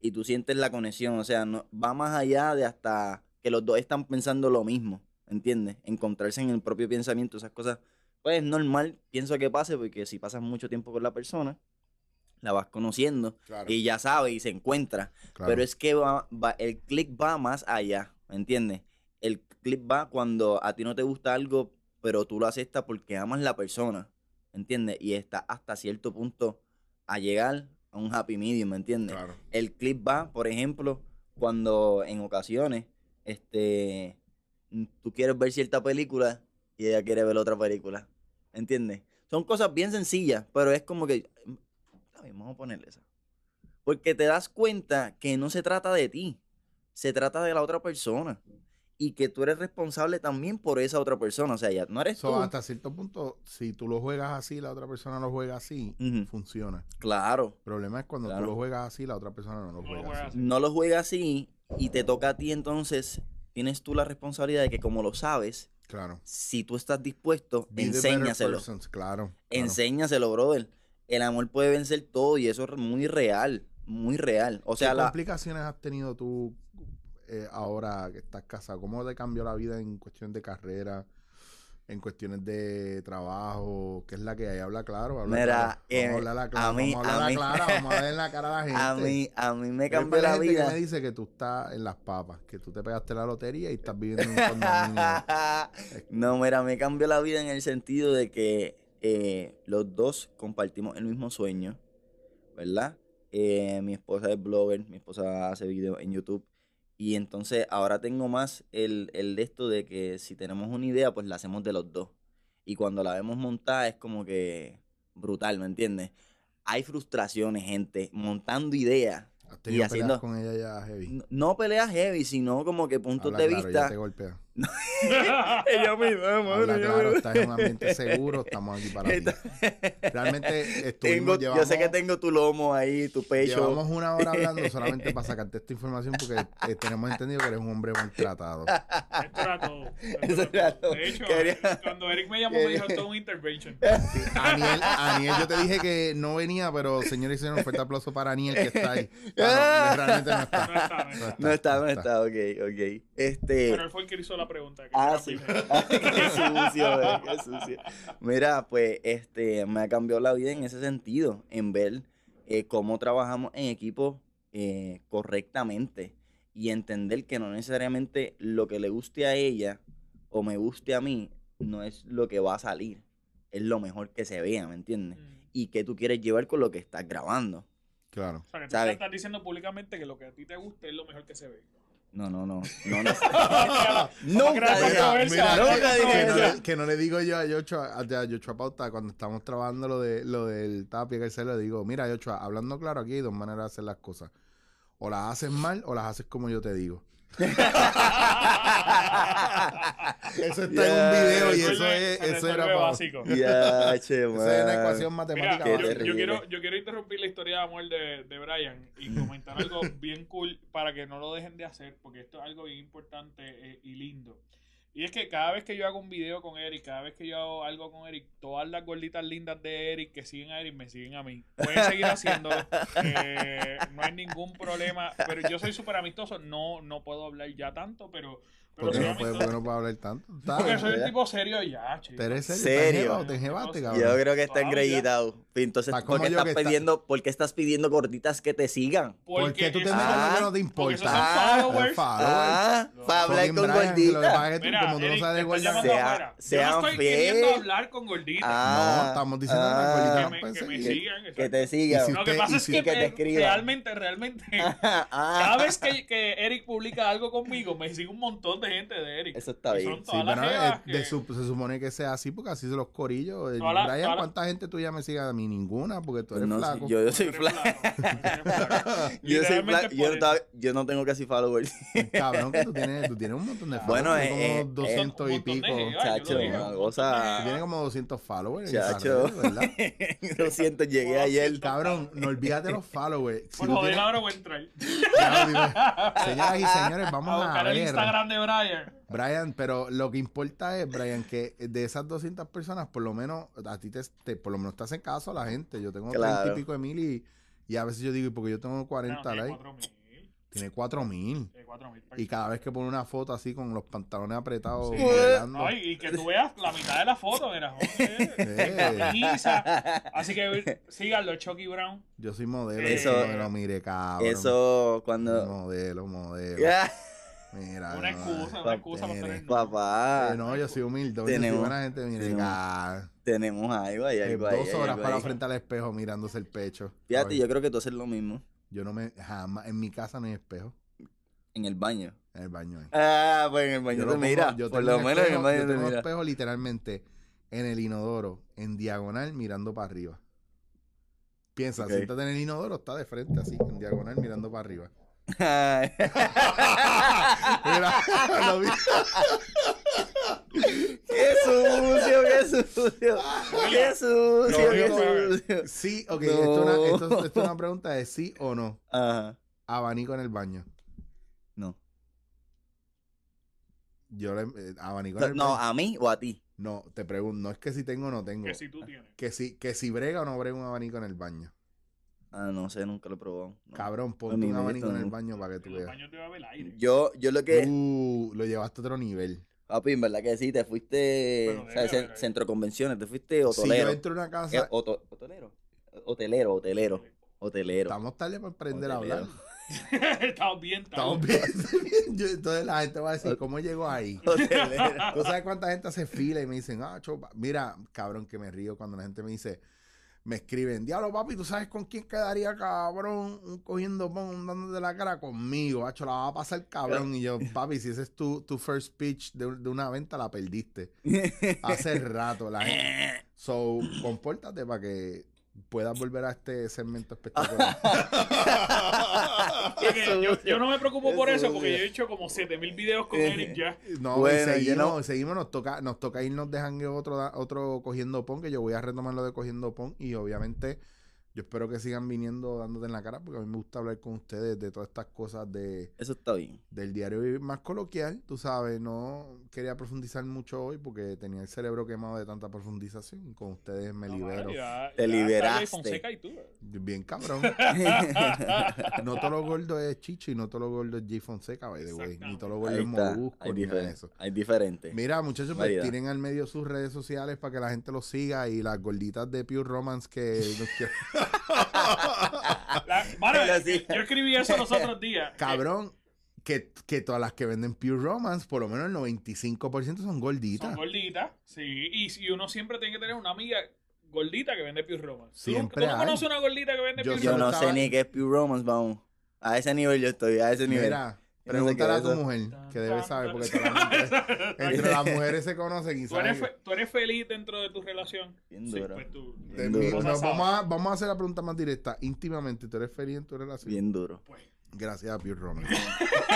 Y tú sientes la conexión, o sea, no, va más allá de hasta que los dos están pensando lo mismo, ¿entiendes? Encontrarse en el propio pensamiento, esas cosas, pues es normal, pienso que pase, porque si pasas mucho tiempo con la persona, la vas conociendo claro, y ya sabe y se encuentra. claro. Pero es que va, va- el click va más allá, ¿me entiendes? El click va cuando a ti no te gusta algo, pero tú lo aceptas porque amas la persona, ¿entiendes? Y está hasta cierto punto a llegar un happy medium, ¿me entiendes? Claro. El clip va, por ejemplo, cuando en ocasiones este, tú quieres ver cierta película y ella quiere ver otra película. ¿Entiendes? Son cosas bien sencillas, pero es como que. vamos a ponerle esa. Porque te das cuenta que no se trata de ti, se trata de la otra persona. Y que tú eres responsable también por esa otra persona. O sea, ya no eres So, tú. hasta cierto punto, si tú lo juegas así, la otra persona lo juega así, funciona. Claro. El problema es cuando Claro. tú lo juegas así, la otra persona no lo No lo juega juega así. así. no lo juegas así y te toca a ti entonces, tienes tú la responsabilidad de que como lo sabes, Claro. si tú estás dispuesto, Be enséñaselo. persons, Claro. claro. Enséñaselo, brother. El amor puede vencer todo y eso es muy real, muy real. O sea, ¿Qué la, complicaciones has tenido tú eh, ahora que estás casado? ¿Cómo te cambió la vida en cuestiones de carrera, en cuestiones de trabajo? ¿Qué es la que hay? Habla claro. Habla Mira, claro. eh, Vamos a hablar la clara. a mí- vamos a a hablar mí- la. Vamos a ver en la cara a la gente. a mí, a mí me cambió de la gente vida. que me dice que tú estás en las papas, que tú te pegaste la lotería y estás viviendo en un condominio. no, mira, me cambió la vida en el sentido de que eh, los dos compartimos el mismo sueño, ¿verdad? Eh, mi esposa es blogger, mi esposa hace videos en YouTube. Y entonces ahora tengo más el, el de esto de que si tenemos una idea, pues la hacemos de los dos. Y cuando la vemos montada es como que brutal, ¿me entiendes? Hay frustraciones, gente, montando ideas. ¿Has tenido Y peleas haciendo- con ella ya heavy? No, no peleas heavy, sino como que puntos Habla de claro, vista. ella te golpea. Ella mano, Habla ella claro, estás en un ambiente seguro, estamos aquí para ti. Realmente estuvimos, Tengo- yo sé que tengo tu lomo ahí, tu pecho. Llevamos una hora hablando solamente para sacarte esta información porque eh, tenemos entendido que eres un hombre maltratado. Esto era todo. Eso era todo. De hecho, Quería- cuando Eric me llamó, me dijo todo un intervention. Aniel, Aniel, yo te dije que no venía, pero señores y señores, un fuerte aplauso para Aniel que está ahí. Ah, no, realmente no está. No está, no está. No está, no está, ok, ok. Este. Pero él fue el que hizo la pregunta. que Ah, sí. qué sucio, eh, qué sucio. Mira, pues, este, me ha cambiado la vida en ese sentido, en ver eh, cómo trabajamos en equipo eh, correctamente y entender que no necesariamente lo que le guste a ella o me guste a mí no es lo que va a salir, es lo mejor que se vea, ¿me entiendes? Mm. Y que tú quieres llevar con lo que estás grabando. Claro. O sea, que tú estás diciendo públicamente que lo que a ti te gusta es lo mejor que se ve. No, no, no, no, no. Nunca dije- controversia, Mira, nunca que, dije que no eso. le, que no le digo yo a Yochoa, a, a Yochoa Pauta cuando estamos trabajando lo de lo del tapia que se le digo, mira Yochoa, hablando claro aquí hay dos maneras de hacer las cosas. O las haces mal o las haces como yo te digo. Eso está en un video y eso es, eso era básico. Ya, che, Eso es una ecuación matemática. Mira, yo, quiero, yo quiero interrumpir la historia de amor de, de Brian y comentar algo bien cool para que no lo dejen de hacer, porque esto es algo bien importante eh, y lindo. Y es que cada vez que yo hago un video con Eric, cada vez que yo hago algo con Eric, todas las gorditas lindas de Eric que siguen a Eric me siguen a mí. Pueden seguir haciéndolo, eh, no hay ningún problema, pero yo soy súper amistoso, no, no puedo hablar ya tanto, pero, pero ¿Por qué no puede, amistoso. por qué no puede hablar tanto? Está- Porque soy un tipo serio ya, chico. ¿Te eres serio? ¿Serio? Yo creo que está engreído. Entonces, Está ¿por qué, yo estás está- pidiendo, ¿por qué estás pidiendo gorditas que te sigan? ¿Por qué tú te metes lo que no te porque importa? Ah, followers. followers. Ah, No. para hablar con gorditas. como tú no sabes de gorditas. Yo sean no estoy queriendo hablar con gorditas. Ah, No, estamos diciendo que ah, me, sigan. Que te sigan. Lo que usted- pasa es que que te escriban. realmente, realmente, Ah, cada vez que, que Eric publica algo conmigo, me sigue un montón de gente de Eric. Eso está bien. son Sí, bueno, jevas eh, de que- su- se supone que sea así porque así se los corillos. La- Brian, toda la- ¿cuánta gente tuya me sigue a mí? Ninguna, porque tú Pues eres no, flaco. yo, yo soy flaco. Yo soy flaco. Yo, no yo no tengo casi followers. Cabrón, que tú tienes, tú tienes un montón de Bueno, followers. eh, como eh, 200 Un y de pico. Chacho, una cosa- de Tú tienes como 200 followers. Chacho. redes, ¿verdad? Lo siento, llegué ayer. Cabrón, no olvídate los followers. Si Por tú joder, tienes- ahora voy a entrar. Ya. Señoras y señores, vamos A a, buscar el. Instagram de Brian. Brian, pero lo que importa es, Brian, que de esas 200 personas, por lo menos, a ti te, te- por lo menos te hacen caso a la gente. Yo tengo Claro. 30 y pico de mil y, y a veces yo digo, ¿y porque yo tengo No, 40 tiene likes? 4.000. Tiene 4 mil. Tiene 4.000 Y cada vez que pone una foto así con los pantalones apretados, Sí. Ay, y que tú veas la mitad de la foto, mira, joder, Eh. camisa. Así que síganlo, Chucky Brown. yo soy modelo. Eso- yo modelo, mire, cabrón. Eso cuando. Modelo, modelo. Ya, Mira. Una excusa, eh. una excusa para tener. Papá. Eh, no, yo soy humilde. Tenemos- buena gente. Mire, tenemos- algo ahí, eh, algo ahí. dos horas algo para ahí. frente al espejo mirándose el pecho. Fíjate, yo creo que tú haces lo mismo yo no me. Jamás. En mi casa no hay espejo. en el baño. En el baño. Ah, pues en el baño Yo te pongo- mira. yo Por lo menos en el baño yo te tengo mira. espejo literalmente en el inodoro, en diagonal, mirando para arriba. Piensa, Ok. siéntate en el inodoro, está de frente así, en diagonal, mirando para arriba. Ay. Mira, lo vi. ¡Qué sucio, qué sucio! ¡Qué sucio, qué! Sí, ok, No. esto, es una, esto- esto es una pregunta de sí o no. Ajá. Abanico en el baño. No. Yo le, eh, abanico en el No, baño. ¿a mí o a ti? No, te pregunto, no es que si tengo o no tengo. Que si tú tienes. Que si, que si brega o no brega un abanico en el baño. Ah, no sé, nunca lo he probado. no. Cabrón, ponte un abanico en el baño para que tú En veas. baños te va a ver el aire. Yo, yo lo que... Uh, lo llevaste a otro nivel. Papi, en verdad que sí, te fuiste... Pero o sea, centro convenciones, te fuiste Si yo hotelero. entro a una Eh, casa, hoto- ¿Hotelero? Hotelero, hotelero. Hotelero. estamos tarde para aprender a hablar. Hotelero. Estamos bien, Estamos bien. Yo- entonces la gente va a decir, ¿cómo llegó ahí? Hotelero. ¿Tú sabes cuánta gente hace fila y me dicen, ah, chopa? Mira, cabrón, que me río cuando la gente me dice, me escriben, diablo, papi, ¿tú sabes con quién quedaría, cabrón? Un cogiendo pon, dándote la cara conmigo, hacho, la va a pasar, cabrón. Y yo, papi, si ese es tu, tu first pitch de, de una venta, la perdiste. Hace rato, la gente. So, compórtate para que puedas volver a este segmento espectacular. Yo, yo no me preocupo por eso porque yo he hecho como 7000 videos con Eric ya. No, Bueno, seguimos, seguimos, nos toca, nos toca irnos de jangueo otro, da- otro cogiendo pon, que yo voy a retomar lo de cogiendo pon y obviamente yo espero que sigan viniendo dándote en la cara porque a mí me gusta hablar con ustedes de todas estas cosas de, Eso está bien. del diario vivir más coloquial, tú sabes, no quería profundizar mucho hoy porque tenía el cerebro quemado de tanta profundización, con ustedes me libero. Ya- Te ya liberaste. Jay Fonseca y tú. Bien cabrón. no todo lo gordo es Chicho y no todo lo gordo es Jay Fonseca, by the way. Ni todo lo gordo Ahí es. Molusco, Hay, ni nada de eso. hay diferente. Mira, muchachos, pues tienen al medio sus redes sociales para que la gente los siga y las gorditas de Pure Romance que La- mano, Pero sí. yo escribí eso los otros días. Cabrón, que, que todas las que venden Pure Romance, por lo menos el 95% son Son gorditas. gorditas, sí. Y, y uno siempre tiene que tener una amiga gordita que vende Pure Romance. ¿Tú, Siempre ¿Tú no hay. conoces una gordita que vende Yo Pure solo Yo no Romance? sé ni qué es Pure Romance, vamos. A ese nivel yo estoy, a ese nivel. Mira, Pregúntale a tu mujer, que debe saber, porque todas las mujeres- entre las mujeres se conocen y ¿Tú eres, saben. fe- tú eres feliz dentro de tu relación. Bien Sí, duro. pues tú. Duro. no, vamos, a, vamos a hacer la pregunta más directa. Íntimamente, ¿tú eres feliz en tu relación? Bien duro. Pues, Gracias a Pure Roman.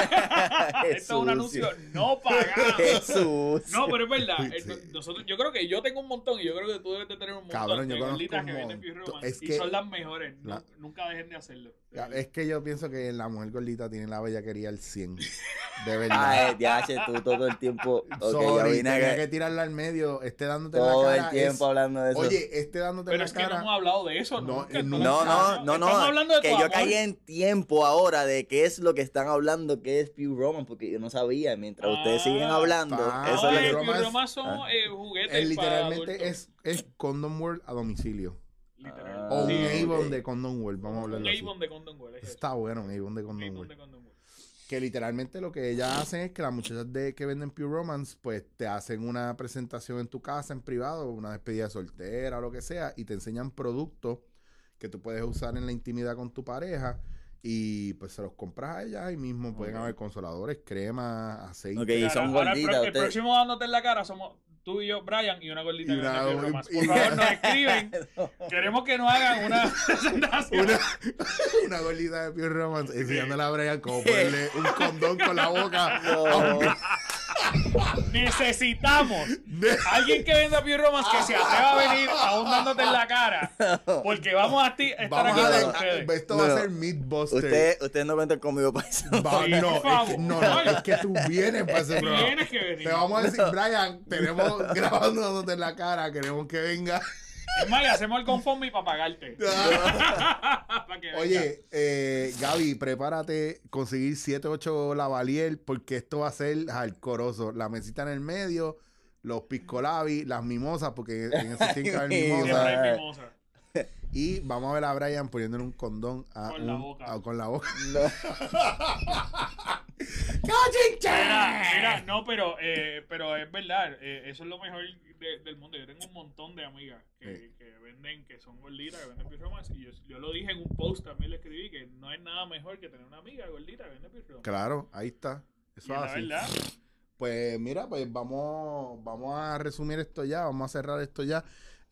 Esto es un anuncio no pagado. Jesús. No, pero es verdad. Sí. eh, Nosotros, yo creo que yo tengo un montón y yo creo que tú debes de tener un montón Cabrón, yo de un que venden Pure. Romance Es y que- son las mejores. la- Nunca dejen de hacerlo. Es que yo pienso que la mujer gordita tiene la bellaquería al 100. De Ah, verdad. eh, ya, tú todo el tiempo. Ok, yo Sorry, tenía a que tirarla al medio. Esté dándote todo la el cara. tiempo es- hablando de eso. Oye, esté dándote Pero la es que no cara. hemos hablado de eso. No, nunca, eh, nunca. No, no, no, Estamos no. hablando de Que tu yo amor. caí en tiempo ahora de qué es lo que están hablando, qué es Pew Roman, porque yo no sabía. Mientras ustedes Ah, siguen hablando, ah, eso es lo que. Pure Pure Romance- Romance son Ah. eh, juguetes Es literalmente es, es Condom World a domicilio. Ah, O un Sí, Avon ok. de Condom World. Vamos a un hablarlo así. Avon de Condom World. es eso. Está bueno, un Avon de Un Condom Avon World. de Condom World. Que literalmente lo que ellas hacen es que las muchachas de que venden Pure Romance, pues te hacen una presentación en tu casa en privado, una despedida de soltera o lo que sea, y te enseñan productos que tú puedes usar en la intimidad con tu pareja. Y pues se los compras a ellas ahí mismo. Pueden haber consoladores, cremas, aceite. Ok, y son ahora gorditas. El, próximo dándote en la cara somos tú y yo, Brian, y una gordita Y que una- y- Por favor, nos escriben. Queremos que nos hagan una presentación. Una, una golita de Pure Romance enseñándole a Brian cómo ponerle un condón con la boca. a un No. Necesitamos alguien que venda Pure Romance que se atreva a venir aún dándote en la cara. Porque vamos a ti estar Vamos aquí a con ver, ustedes. esto va a ser Mythbuster. Ustedes ustedes no cuentan conmigo para eso. Va- Sí, no, por es que, favor. no, no, es que tú vienes para ese programa. Tienes que venir. Te vamos a decir, Brian, tenemos grabándote en la cara, queremos que venga. Es más, y hacemos el conforme para pagarte. Que. Oye, eh, Gaby, prepárate, conseguir 7, 8 lavalier, porque esto va a ser alcoroso. La mesita en el medio, los piscolabis, las mimosas, porque en ese tiene que haber Ay, Siempre mimosas. Y vamos a ver a Brian poniéndole un condón a Con la boca. a- con la boca. No. Mira, mira, no, pero, eh, pero es verdad, eh, eso es lo mejor de- del mundo. Yo tengo un montón de amigas que, Sí. que venden, que son gorditas, que venden Romance, y yo, yo lo dije en un post también, le escribí que no hay nada mejor que tener una amiga gordita que vende Romance. Claro, ahí está. Eso es es la así. verdad, Pues mira, pues vamos, vamos a resumir esto ya, vamos a cerrar esto ya.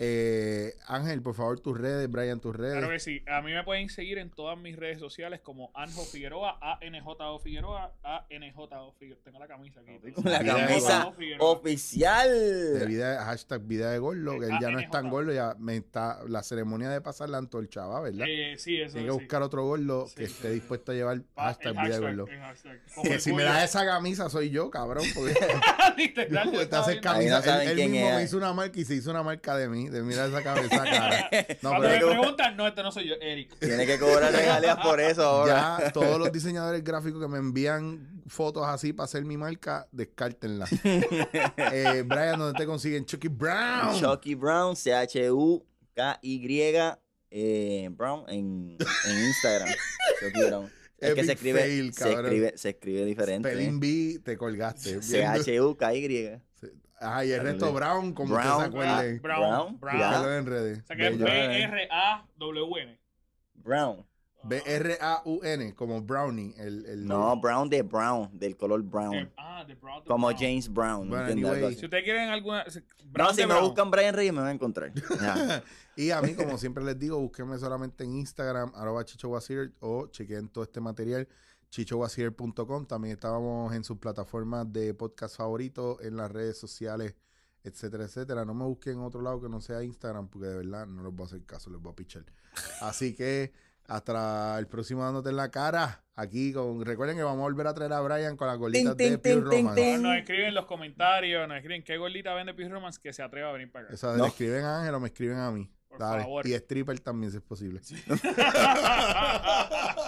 Eh, Ángel, por favor, tus redes, Brian, tus redes. claro que sí. A mí me pueden seguir en todas mis redes sociales como Anjo Figueroa, A-N-J-O Figueroa, A-N-J-O Figueroa. Tengo la camisa aquí. La camisa Figueroa. de oficial. vida, hashtag vida de gordo, que él ya no es tan gordo, ya me está, la ceremonia de pasar la antorcha. ¿verdad? Eh, sí, eso Tiene que sí. buscar otro gordo Sí, que sí, esté sí. dispuesto a llevar Pa- hashtag el vida de gordo. Que si me das esa camisa soy yo, cabrón, porque Literal, yo te haces camisa. él mismo es. me hizo una marca y se hizo una marca de mí, de mirar esa cabeza, cara. No, Cuando pero me preguntan, no, este no soy yo, Eric. Tiene que cobrar regalías por eso ahora. ya todos los diseñadores gráficos que me envían fotos así para hacer mi marca, descártenla. eh, Brian, ¿dónde te consiguen? Chucky Brown. Chucky Brown, C-H-U-K-Y eh, Brown en, en Instagram. Chucky Brown. Es que se escribe, fail, se escribe, se escribe diferente. Spelling Bee, te colgaste. C-H-U-K-Y. Ajá, y el resto Brown, como Brown. se acuerden. Brown, Brown, Brown. ya. Búscalo en redes. O sea que es. B-R-A-W-N. Brown. B-R-A-U-N, como Brownie. El, el, No, Brown de Brown, del color Brown. Ah, de Brown. de Como Brown. James Brown. Bueno, anyway. Si ustedes quieren alguna. No, Brown si me Brown. buscan Brian Reyes me van a encontrar. Y a mí, como siempre les digo, búsquenme solamente en Instagram, arroba Chicho o chequen todo este material, chichowazir.com. También estábamos en sus plataformas de podcast favoritos, en las redes sociales, etcétera, etcétera. No me busquen en otro lado que no sea Instagram, porque de verdad no les voy a hacer caso, les voy a pichar. Así que hasta el próximo dándote en la cara. Aquí con, recuerden que vamos a volver a traer a Brian con las gorditas Tin, de Pure Romance. Nos escriben en los comentarios, nos escriben qué gordita vende Peace Romance que se atreva a venir para acá. O sea, No. le escriben a Ángel o me escriben a mí. Por Dale. favor. Y stripper también si es posible.